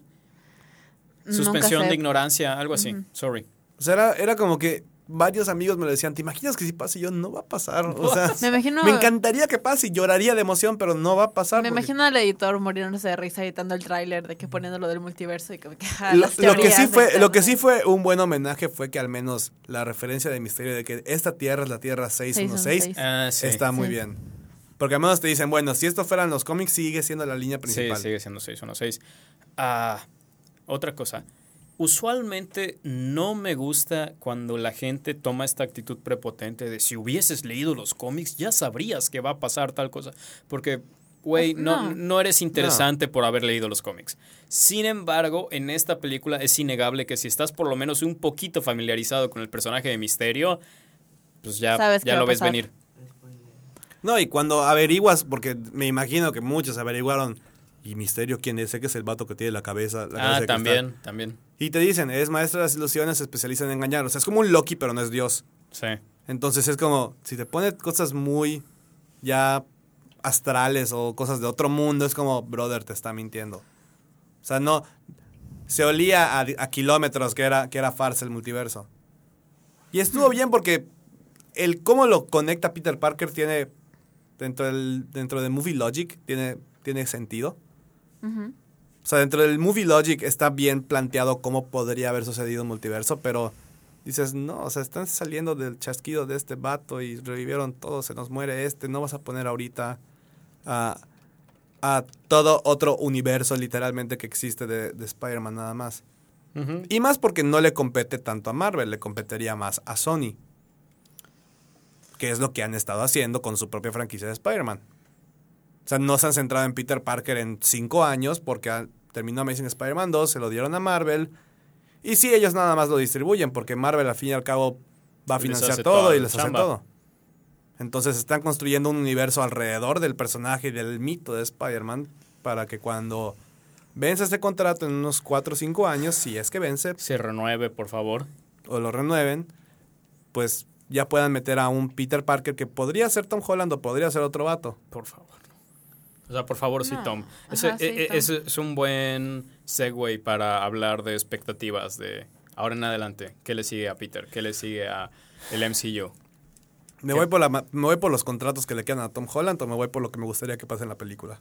Suspensión de ignorancia, algo así, sorry.
O sea, era, era como que varios amigos me lo decían, ¿te imaginas que si pasa? Y yo, no va a pasar. O sea,
Me imagino-
me encantaría que pase y lloraría de emoción, pero no va a pasar.
Me
porque-
imagino al editor muriéndose de risa editando el tráiler de que poniendo lo del multiverso y que ah,
Lo,
las
lo que sí fue, lo que sí fue un buen homenaje fue que al menos la referencia de Misterio de que esta tierra es la Tierra 616
616.
Ah, sí.
está muy
Sí.
bien. Porque al menos te dicen, bueno, si esto fueran los cómics, sigue siendo la línea
Sí,
principal.
sigue siendo 616. Ah, otra cosa. Usualmente no me gusta cuando la gente toma esta actitud prepotente de si hubieses leído los cómics ya sabrías que va a pasar tal cosa. Porque, güey,
Pues,
no,
no.
no eres interesante por haber leído los cómics. Sin embargo, en esta película es innegable que si estás por lo menos un poquito familiarizado con el personaje de Misterio, pues ya,
Sabes
ya lo ves venir.
No, y cuando averiguas, porque me imagino que muchos averiguaron, ¿y Misterio quién es? Sé que es el vato que tiene la cabeza. La cabeza
Ah,
de
también,
cristal.
también.
Y te dicen, es maestro de las ilusiones, se especializa en engañar. O sea, es como un Loki, pero no es Dios.
Sí.
Entonces es como, si te pone cosas muy ya astrales o cosas de otro mundo, es como, brother, te está mintiendo. O sea, no, se olía a, a kilómetros que era, que era farsa el multiverso. Y estuvo bien porque el cómo lo conecta Peter Parker tiene, dentro, del, dentro de Movie Logic, tiene, tiene sentido. O sea, dentro del Movie Logic está bien planteado cómo podría haber sucedido un multiverso, pero dices, no, o sea, están saliendo del chasquido de este vato y revivieron todo, se nos muere este, no vas a poner ahorita a, a todo otro universo literalmente que existe de, de Spider-Man nada más. Y más porque no le compete tanto a Marvel, le competiría más a Sony. Que es lo que han estado haciendo con su propia franquicia de Spider-Man. O sea, no se han centrado en Peter Parker en cinco años porque terminó Amazing Spider-Man 2, se lo dieron a Marvel. Y sí, ellos nada más lo distribuyen porque Marvel al fin y al cabo va a financiar todo y les hace todo. Entonces están construyendo un universo alrededor del personaje y del mito de Spider-Man para que cuando vence este contrato en unos 4 o 5 años, si es que vence,
Se renueve, por favor.
o lo renueven, pues ya puedan meter a un Peter Parker que podría ser Tom Holland o podría ser otro vato.
Por favor. O sea, por favor, sí,
No.
Tom.
Ajá,
Ese,
sí,
e- e-
Tom.
ese es un buen segue para hablar de expectativas de ahora en adelante. ¿Qué le sigue a Peter? ¿Qué le sigue a el MCU?
Me
¿Qué?
voy, por la, ma- me voy por los contratos que le quedan a Tom Holland o me voy por lo que me gustaría que pase en la película.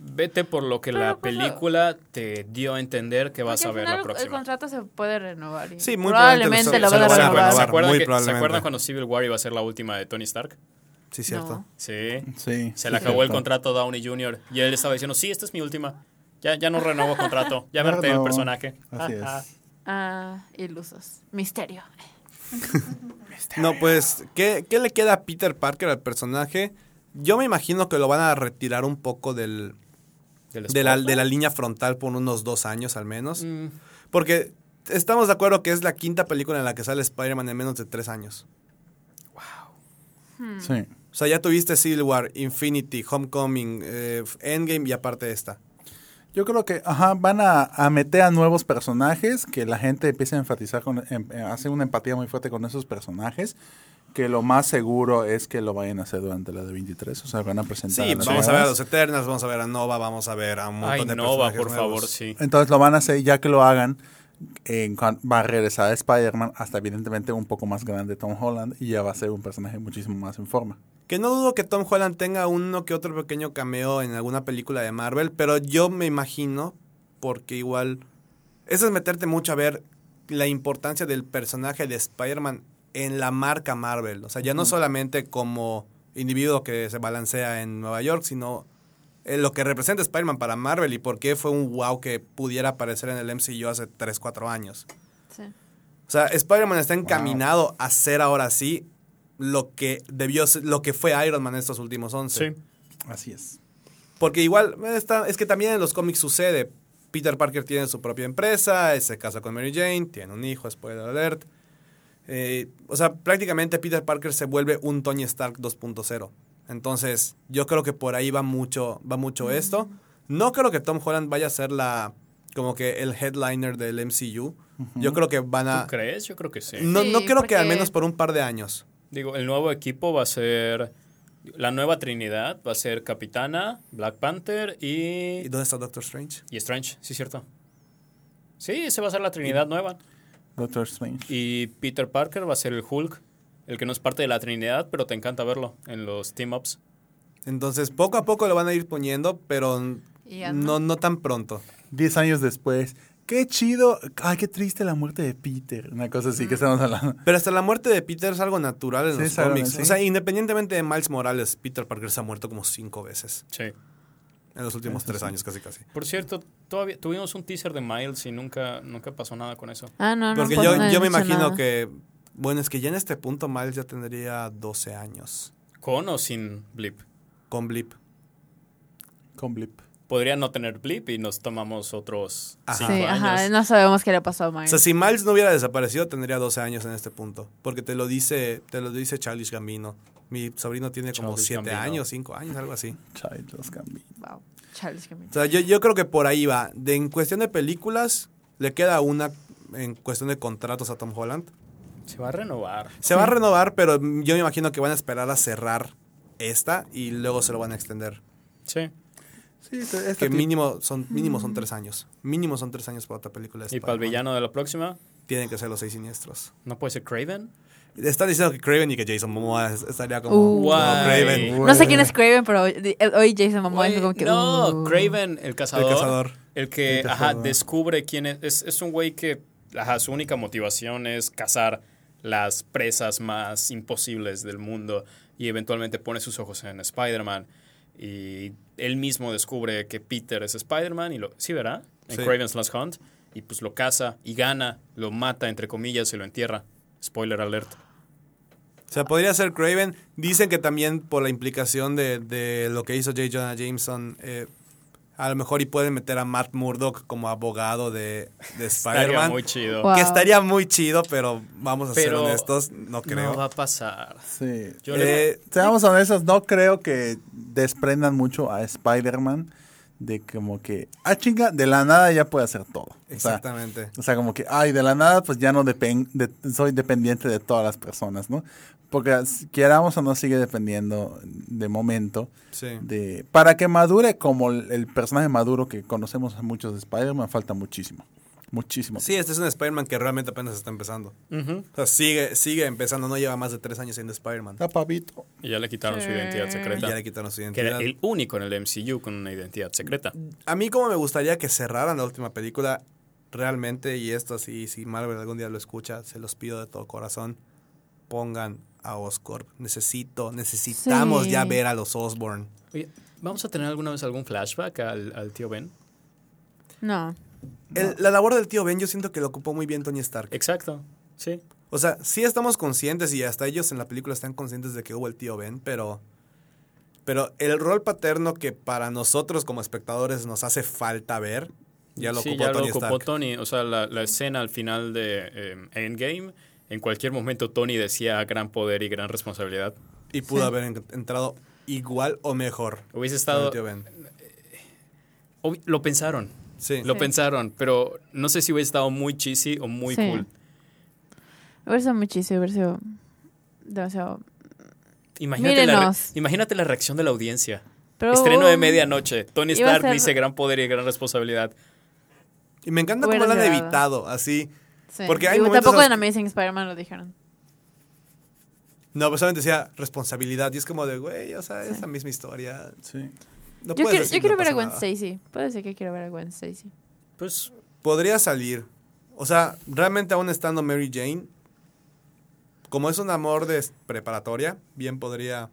Vete por lo que
Pero,
la
pues, lo-
película te dio a entender que vas
Porque
a ver
final
la
el- El
próxima.
contrato se puede renovar. y
Sí, muy
probablemente
probablemente
lo
lo van a
renovar.
renovar.
¿Se acuerdan, que- ¿Se acuerdan cuando Civil War iba a ser la última de Tony Stark?
Sí, cierto.
No.
Sí.
Sí.
Se le
sí,
acabó el contrato a Downey Jr. Y él estaba diciendo, sí, esta es mi última. Ya, ya no renuevo contrato. Ya verte el personaje.
Así es.
Ah, ilusos. Misterio.
No, pues, ¿qué, qué le queda a Peter Parker al personaje? Yo me imagino que lo van a retirar un poco del, de, la, de la línea frontal por unos dos años al menos.
Mm,
Porque estamos de acuerdo que es la quinta película en la que sale Spider-Man en menos de tres años.
Sí.
O sea, ya tuviste Civil War, Infinity, Homecoming, eh, Endgame y aparte esta.
Yo creo que ajá, van a, a meter a nuevos personajes, que la gente empiece a enfatizar, con, em, eh, hace una empatía muy fuerte con esos personajes, que lo más seguro es que lo vayan a hacer durante la de 23, o sea, van a presentar
Sí,
a
vamos a ver a los Eternals, vamos a ver a Nova, vamos a ver a un montón
Ay,
de
Nova,
personajes
por favor, sí.
Entonces lo van a hacer, ya que lo hagan, en va a regresar a Spider-Man hasta evidentemente un poco más grande Tom Holland y ya va a ser un personaje muchísimo más en forma.
Que no dudo que Tom Holland tenga uno que otro pequeño cameo en alguna película de Marvel, pero yo me imagino, porque igual, eso es meterte mucho a ver la importancia del personaje de Spider-Man en la marca Marvel. O sea, ya no solamente como individuo que se balancea en Nueva York, sino en lo que representa Spider-Man para Marvel y por qué fue un wow que pudiera aparecer en el MCU hace 3, 4 años.
Sí.
O sea, Spider-Man está encaminado a ser ahora sí lo que debió ser- lo que fue Iron Man estos últimos 11.
Sí.
Así es.
Porque igual, eh, está, es que también en los cómics sucede. Peter Parker tiene su propia empresa, eh, se casa con Mary Jane, tiene un hijo, spoiler alert. Eh, o sea, prácticamente Peter Parker se vuelve un Tony Stark 2.0. Entonces, yo creo que por ahí va mucho, va mucho esto. No creo que Tom Holland vaya a ser la como que el headliner del MCU. Yo creo que van
¿Tú
a
crees? Yo creo que sí.
no, no creo que al menos por un par de años.
Digo, el nuevo equipo va a ser la nueva Trinidad, va a ser Capitana, Black Panther
¿Y
y,
dónde está Doctor Strange?
y Strange, sí, cierto. Sí, ese va a ser la Trinidad nueva.
Doctor Strange.
Y Peter Parker va a ser el Hulk, el que no es parte de la Trinidad, pero te encanta verlo en los team-ups.
Entonces, poco a poco lo van a ir poniendo, pero no,
no.
tan pronto.
Diez años después. Qué chido. Ay, qué triste la muerte de Peter. Una cosa así que estamos hablando.
Pero hasta la muerte de Peter es algo natural en
Sí,
los cómics.
sí.
O sea, independientemente de Miles Morales, Peter Parker se ha muerto como cinco veces
Sí.
en los últimos tres años, casi casi.
Por cierto, todavía tuvimos un teaser de Miles y nunca, nunca pasó nada con eso.
Ah, no, no.
Porque yo,
no he
yo me imagino
nada.
que, bueno, es que ya en este punto Miles ya tendría 12 años
¿Con o sin blip?
con Blip.
Con Blip.
Podría no tener blip y nos tomamos otros
Ajá.
cinco
Sí, ajá,
años.
no sabemos qué le pasó a
O
Miles.
sea, si Miles no hubiera desaparecido, tendría 12 años en este punto. Porque te lo dice, te lo dice Charles Gambino. Mi sobrino tiene como
Childish
7
Gambino.
años, 5 años, algo así.
Childish Gambino.
Wow. Charles Gambino.
O sea, yo, yo creo que por ahí va. De, en cuestión de películas, le queda una en cuestión de contratos a Tom Holland.
Se va a renovar.
Se va a renovar, pero yo me imagino que van a esperar a cerrar esta y luego se lo van a extender.
Sí.
Sí, este-
Que mínimo son, mínimo son tres años. Mínimo son tres años para otra película. de
Y para el villano de la próxima,
Tienen que ser los seis siniestros.
¿no puede ser Craven?
Están diciendo que Craven y que Jason Momoa es- estaría como,
Uh.
como
Guay.
Craven.
No sé quién es Craven, pero eh, hoy Jason Momoa dijo como que.
no,
uh.
Craven, el cazador.
El cazador.
El que
El
ajá,
cazador.
descubre quién es. Es, es un güey que ajá, su única motivación es cazar las presas más imposibles del mundo y eventualmente pone sus ojos en Spider-Man y él mismo descubre que Peter es Spider-Man y lo... Sí, ¿verdad? En
Sí.
Craven's Last Hunt y pues lo caza y gana, lo mata entre comillas y lo entierra. Spoiler alert.
O sea, podría ser Craven. Dicen que también por la implicación de, de lo que hizo J. Jonah Jameson, eh, a lo mejor y pueden meter a Matt Murdock como abogado de, de
Estaría
Spider-Man.
muy chido.
Wow.
Que estaría muy chido, pero vamos a ser
Pero
honestos, no creo.
No va a pasar.
Sí.
Yo le-
Eh,
Seamos honestos, no creo que desprendan mucho a Spider-Man de como que, ah, chinga, de la nada ya puede hacer todo. O sea,
exactamente.
O sea, como que, ay, de la nada, pues ya no depen de- soy dependiente de todas las personas, ¿no? Porque queramos o no sigue dependiendo de momento
Sí.
de para que madure como el, el personaje maduro que conocemos a muchos de Spider-Man falta muchísimo, muchísimo.
Sí, este es un Spider-Man que realmente apenas está empezando. O sea, sigue, sigue empezando, no lleva más de tres años siendo Spider-Man.
Está pavito.
Y ya le quitaron su identidad
Y
secreta.
ya le quitaron su
Que
identidad.
era el único en el MCU con una identidad secreta.
A mí como me gustaría que cerraran la última película, realmente, y esto sí, si Marvel algún día lo escucha, se los pido de todo corazón, pongan a Oscorp. Necesito, necesitamos
Sí.
ya ver a los Osborn.
Oye, ¿vamos a tener alguna vez algún flashback al, al tío Ben?
No.
El- la labor del tío Ben yo siento que lo ocupó muy bien Tony Stark.
Exacto, sí.
O sea, sí estamos conscientes y hasta ellos en la película están conscientes de que hubo el tío Ben, pero... Pero el rol paterno que para nosotros como espectadores nos hace falta ver, ya lo
sí,
ocupó
ya
Tony
lo ocupó
Stark.
Tony. O sea, la, la escena al final de eh, Endgame, en cualquier momento Tony decía gran poder y gran responsabilidad.
Y pudo
Sí.
haber en- entrado igual o mejor.
Hubiese
con
estado...
el tío Ben.
obvi- Lo pensaron,
Sí.
lo
Sí.
pensaron, pero no sé si hubiese estado muy cheesy o muy
Sí.
cool.
Hubiera sido muy chiste, hubiera sido demasiado.
Imagínate la, imagínate reacción de la audiencia.
Pero,
Estreno de medianoche. Tony Stark
ser-
dice gran poder y gran responsabilidad.
Y me encanta
Hubiera
cómo lo han evitado, así.
Sí.
Porque hay
Y
momentos
tampoco
en
Amazing Spider-Man lo dijeron.
No, pues solamente decía responsabilidad. Y es como de, güey, o sea, es la misma historia.
Sí.
No
yo quiero,
decir,
yo quiero
no
ver a Gwen
nada.
Stacy. Puedo decir que quiero ver a Gwen Stacy.
Pues
Podría salir. O sea, realmente aún estando Mary Jane, como es un amor de preparatoria, bien podría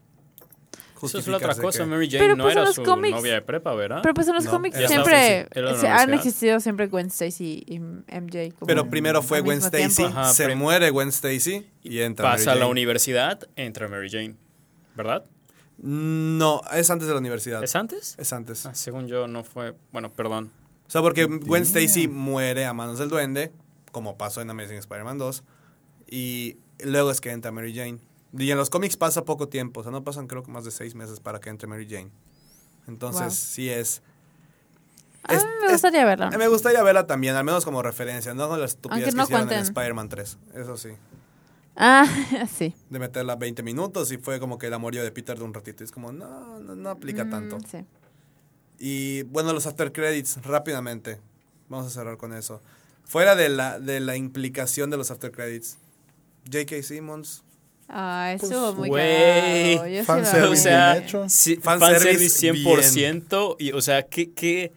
eso es la otra cosa.
que-
Mary Jane
Pero,
no
pues, en
era
los
su
cómics-
novia de prepa, ¿verdad?
Pero pues en los
No,
cómics siempre
la
se- han existido siempre Gwen Stacy y MJ. como
Pero primero fue Gwen Stacy.
Ajá,
se
prim-
muere Gwen Stacy y entra
Pasa a
Mary
la
Jane.
universidad, entra Mary Jane. ¿Verdad?
No, es antes de la universidad.
¿Es antes?
Es antes.
Ah, según yo no fue... Bueno, perdón.
O sea, porque Gwen Stacy muere a manos del duende, como pasó en Amazing Spider-Man 2, y luego es que entra Mary Jane. Y en los cómics pasa poco tiempo, o sea, no pasan creo que más de seis meses para que entre Mary Jane. Entonces,
Wow.
sí es...
A
es-
mí me
es-
gustaría verla.
me gustaría verla también, al menos como referencia, no con las estupidez
Aunque
que
no
hicieron en. Spider-Man 3, eso sí.
Ah, sí.
De meterla 20 minutos y fue como que el amorío de Peter de un ratito. Y es como, no, no, no aplica
Mm,
tanto.
sí.
Y bueno, los after credits, rápidamente. Vamos a cerrar con eso. Fuera de la, de la implicación de los after credits. J.K. Simmons.
Ah,
Pues,
estuvo muy sí
fanservice.
O sea,
bien hecho.
sí,
Fanservice
fanservice 100%. Y, o sea, ¿qué, qué,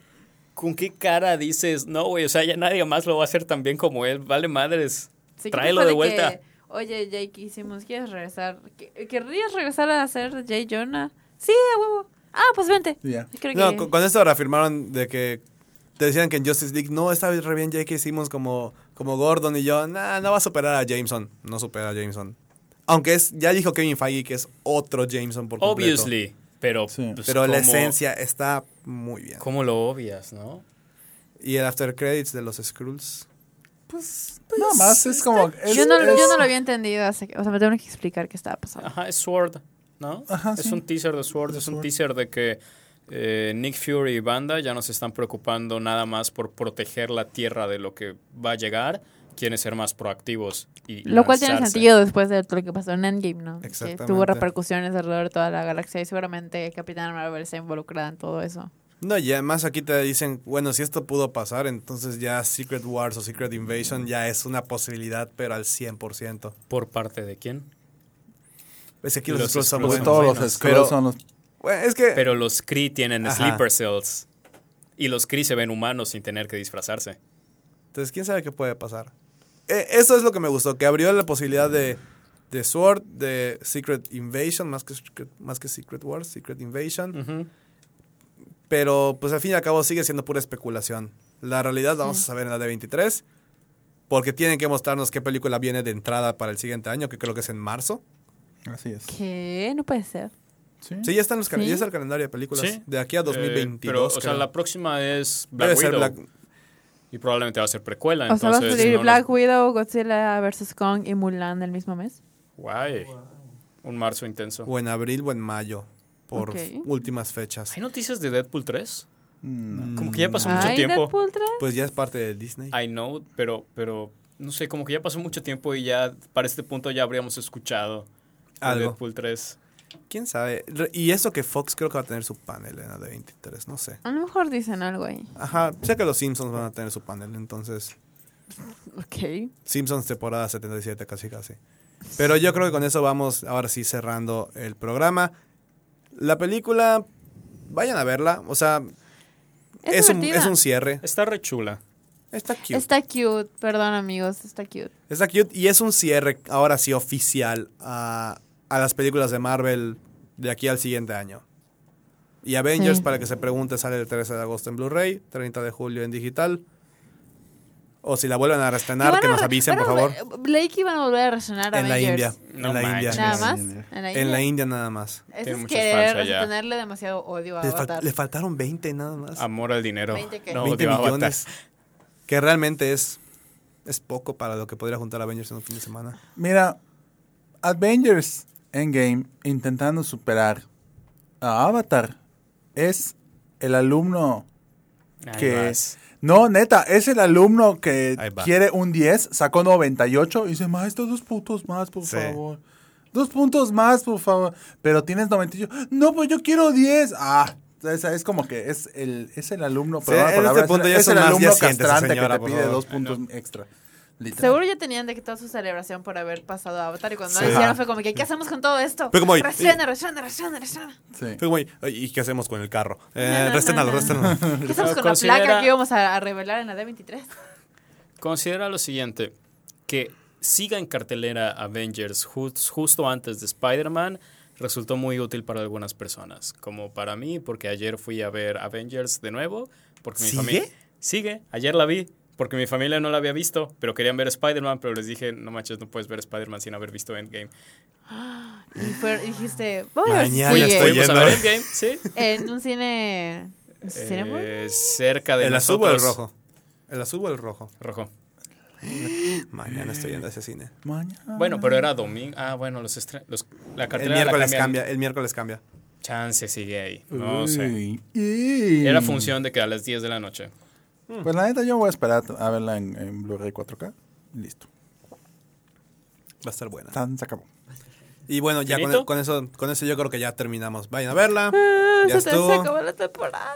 ¿con qué cara dices? No, güey, o sea, ya nadie más lo va a hacer tan bien como él. Vale madres.
Sí, ¿qué
Tráelo de
que,
vuelta.
Oye, Jake, hicimos, ¿quieres regresar? ¿Qué- ¿Querrías regresar a hacer Jay Jonah? Sí, a huevo. Ah, pues vente. Creo
No,
que...
con, con esto reafirmaron de que te decían que en Justice League no está re bien J.K. Simmons como, como Gordon y yo, nah, no va a superar a Jameson. No supera a Jameson. Aunque es, ya dijo Kevin Feige que es otro Jameson por completo.
Obviously. Pero,
Sí.
pues,
Pero la
¿cómo-
esencia está muy bien.
¿Cómo lo obvias, no?
Y el after credits de los Skrulls.
Nada más es como. es-
yo, no,
es-
yo no lo había entendido, que- o sea, me tengo que explicar qué estaba pasando.
Ajá, es Sword, ¿no?
Ajá,
es
sí.
un teaser de Sword, es un
Sword.
teaser de que eh, Nick Fury y banda ya no se están preocupando nada más por proteger la tierra de lo que va a llegar, quieren ser más proactivos. Y
Lo cual tiene sentido después de lo que pasó en Endgame, ¿no? Que tuvo repercusiones alrededor de toda la galaxia y seguramente Capitán Marvel está involucrada en todo eso.
No, y además aquí te dicen, bueno, si esto pudo pasar, entonces ya Secret Wars o Secret Invasion ya es una posibilidad, pero al 100%.
¿Por parte de quién?
Es que aquí los,
los
Skrulls son buenos.
Pues todos los
pero-
son los.
bueno, es que...
Pero los Kree tienen
Ajá.
sleeper cells. Y los Kree se ven humanos sin tener que disfrazarse.
Entonces, ¿quién sabe qué puede pasar? Eh, eso es lo que me gustó, que abrió la posibilidad de, de Sword, de Secret Invasion, más que, Secret- más que Secret Wars, Secret Invasion. Pero pues al fin y al cabo sigue siendo pura especulación. La realidad la vamos a saber en la D23. Porque tienen que mostrarnos qué película viene de entrada para el siguiente año, que creo que es en marzo.
Así es.
¿Qué? No puede ser.
Sí.
Sí, ya, están los
¿Sí?
ya está el calendario de películas.
Sí.
De aquí a
Eh,
2022.
pero, o sea, la próxima es Black
Debe ser
Widow.
Black-
Y probablemente va a ser precuela.
o sea, va a
entonces
salir
no
Black
nos-
Widow, Godzilla vs. Kong y Mulan el mismo mes.
Guay. Un marzo intenso.
O en abril o en mayo. Por últimas fechas.
¿Hay noticias de Deadpool 3?
Mm,
Como que ya pasó mucho
¿Hay
tiempo.
Deadpool 3?
Pues ya es parte de Disney.
I know, pero, pero no sé, como que ya pasó mucho tiempo y ya para este punto ya habríamos escuchado de
Algo.
Deadpool 3.
¿Quién sabe? Y eso que Fox creo que va a tener su panel en la D23, no sé.
A lo mejor dicen algo ahí.
Ajá, sé que los Simpsons van a tener su panel, entonces
Ok.
Simpsons temporada 77 casi casi. Pero yo creo que con eso vamos ahora sí cerrando el programa. La película, vayan a verla, o sea,
Es,
es, un, es un cierre.
Está re chula.
Está cute.
Está cute, perdón amigos, está cute.
Está cute y es un cierre ahora sí oficial a, a las películas de Marvel de aquí al siguiente año. Y Avengers,
Sí.
para que se pregunte, sale el 13 de agosto en Blu-ray, 30 de julio en digital. O si la vuelven a reestrenar, que
a
nos avisen, por
a
favor.
Leí que iban a volver a resonar
En la India.
No
en la
manches.
India.
Nada más. En la
En la
India.
Nada más.
Eso es querer tenerle demasiado odio a
Le, fal-
Avatar.
le faltaron 20 nada más.
Amor al dinero.
20 qué?
No,
20
odio a Avatar.
millones. Que realmente es, es poco para lo que podría juntar Avengers en un fin de semana.
Mira, Avengers Endgame intentando superar a Avatar es el alumno
Ahí
que...
vas.
No, neta, es el alumno que quiere un 10, sacó 98 y dice, maestro, dos puntos más, por
Sí.
favor. Dos puntos más, por favor. Pero tienes 98. No, pues yo quiero 10. Ah, es, es como que es el, es el alumno,
Sí,
perdón la
en
palabra,
este punto
es,
ya
es el alumno castrante
señora,
que te pide
favor.
dos puntos extra. Literal.
Seguro ya tenían de que toda su celebración por haber pasado a Avatar y cuando
Sí.
lo hicieron
Ajá.
fue como que, ¿qué hacemos con todo esto?
Fue como, "Oye,
Restrena, restrena, restrena, restrena.
Sí.
Fue "Oye, ¿y qué hacemos con el carro? Eh, réstenalo, réstenalo.
¿Qué hacemos con la
Considera-
placa que íbamos a, a revelar en la D23?
Considera lo siguiente, que siga en cartelera Avengers jus- justo antes de Spider-Man resultó muy útil para algunas personas, como para mí, porque ayer fui a ver Avengers de nuevo, porque mi
¿Sigue?
familia... Sigue, ayer la vi, porque mi familia no la había visto, pero querían ver Spider-Man, pero les dije, no manches, no puedes ver Spider-Man sin haber visto Endgame.
Y fue- dijiste, voy a ver si
Mañana
sigue
estoy
Fuimos a
yendo.
ver Endgame, sí.
en un cine...
Eh, cerca de
¿El azul o el rojo? ¿El azul o el rojo?
Rojo.
Mañana estoy yendo a ese cine.
Mañana.
Bueno, pero era domingo. Ah, bueno, los, los la
El
cartelera la
miércoles
cambian.
cambia, el miércoles cambia.
Chance sigue ahí. No sé.
Uy.
Era función de que a las 10 de la noche.
Pues la neta, yo voy a esperar a verla en, en Blu-ray 4K. Listo.
Va a estar buena.
Tan, se acabó.
Y bueno, ya con, eso, con eso yo creo que ya terminamos. Vayan a verla.
Ah,
Ya
se, te- se
estuvo.
acabó la temporada.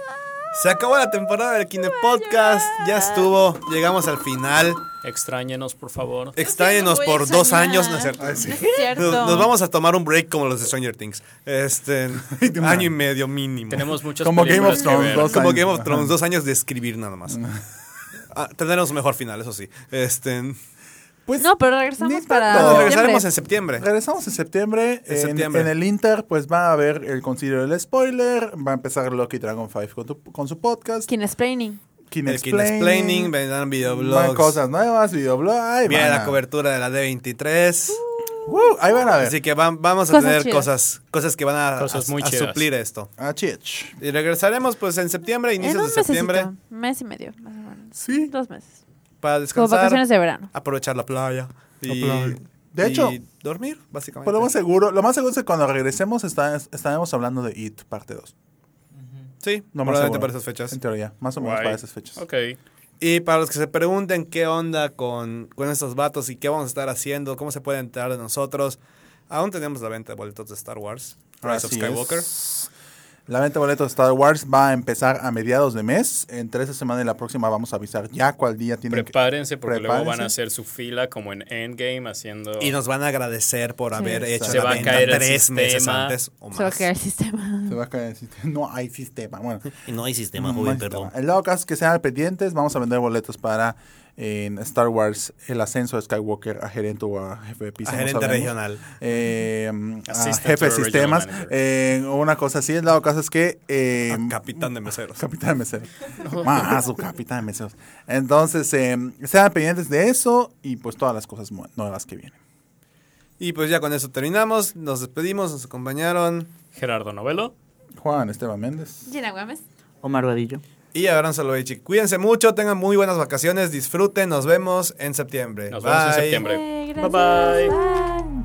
Se acabó la temporada del Kine Podcast. Ya estuvo. Llegamos al final.
Extrañenos, por favor.
Extrañenos por dos años. ¿no es cierto?
No es cierto.
Nos, nos vamos a tomar un break como los de Stranger Things. Este, año y medio mínimo.
Tenemos muchas
Como Game of
que
Thrones,
ver.
dos
como
años.
Game of Thrones, dos años de escribir nada más. Ah, tendremos un mejor final, eso sí. Este,
Pues
No, pero regresamos para
no, regresaremos en septiembre.
Regresamos en septiembre.
En
En,
septiembre.
en el Inter, pues va a haber el considero del spoiler. Va a empezar Lucky Dragon 5 con, tu- con su podcast.
Kinesplaining.
Kin
El Kin Explaining, vendrán
Van
videoblogs.
cosas nuevas, videoblogs.
Viene la
a-
cobertura de la D23.
Uh, ahí van a ver.
Así que van- vamos a
Cosas
tener
chidas.
cosas, cosas que van a,
Cosas
a-
muy
a suplir esto.
Ah, chich.
Y regresaremos pues en septiembre,
En
inicios
un
de septiembre,
mesecito, mes y medio, más o menos.
Sí.
Dos meses.
Para
Como
descansar,
vacaciones de verano.
aprovechar la playa y,
La playa. De
y
hecho,
dormir, básicamente.
Pues lo más seguro, lo más seguro es que cuando regresemos está- estaremos hablando de It, parte 2.
sí,
Lo más
para esas fechas.
En teoría, más o menos
Guay.
para esas fechas.
Ok.
Y para los que se pregunten qué onda con, con estos vatos y qué vamos a estar haciendo, cómo se puede enterar de nosotros, aún tenemos la venta de boletos de Star Wars, Rise of
Así
Skywalker.
es. La venta de boletos de Star Wars va a empezar a mediados de mes. Entre esta semana y la próxima vamos a avisar ya cuál día tienen que...
Prepárense porque luego van a
Prepárense.
hacer su fila como en Endgame haciendo...
Y nos van a agradecer por
Sí.
haber hecho
Se
la
va a
venta
caer el
tres meses antes o
Se va a
más.
caer el sistema.
Se va a caer el sistema. No hay sistema. Bueno,
Y no hay sistema,
no
joven,
hay
perdón.
El dado caso es que sean pendientes, vamos a vender boletos para en Star Wars el ascenso de Skywalker a gerente o a jefe de piso.
A
no
gerente
sabemos.
regional.
Eh, a jefe de sistemas. Eh, una cosa así, el dado caso es que... eh,
capitán de meseros.
Capitán de meseros. Más su capitán de meseros. Entonces, eh, sean pendientes de eso y pues todas las cosas nuevas que vienen.
Y pues ya con eso terminamos. Nos despedimos, nos acompañaron.
Gerardo Novelo.
Juan Esteban Méndez.
Gina Gómez.
Omar Vadillo.
Y Abraham Soloveitchik. Cuídense mucho, tengan muy buenas vacaciones, disfruten, nos vemos en septiembre.
Nos vemos en septiembre.
Eh,
Bye bye.
Bye.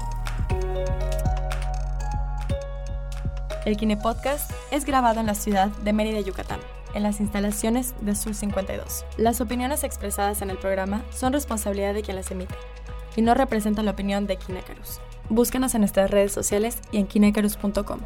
El Kine Podcast es grabado en la ciudad de Mérida, Yucatán, en las instalaciones de Sur 52. Las opiniones expresadas en el programa son responsabilidad de quien las emite y no representan la opinión de Kinecarus. Búscanos en nuestras redes sociales y en kinecarus.com.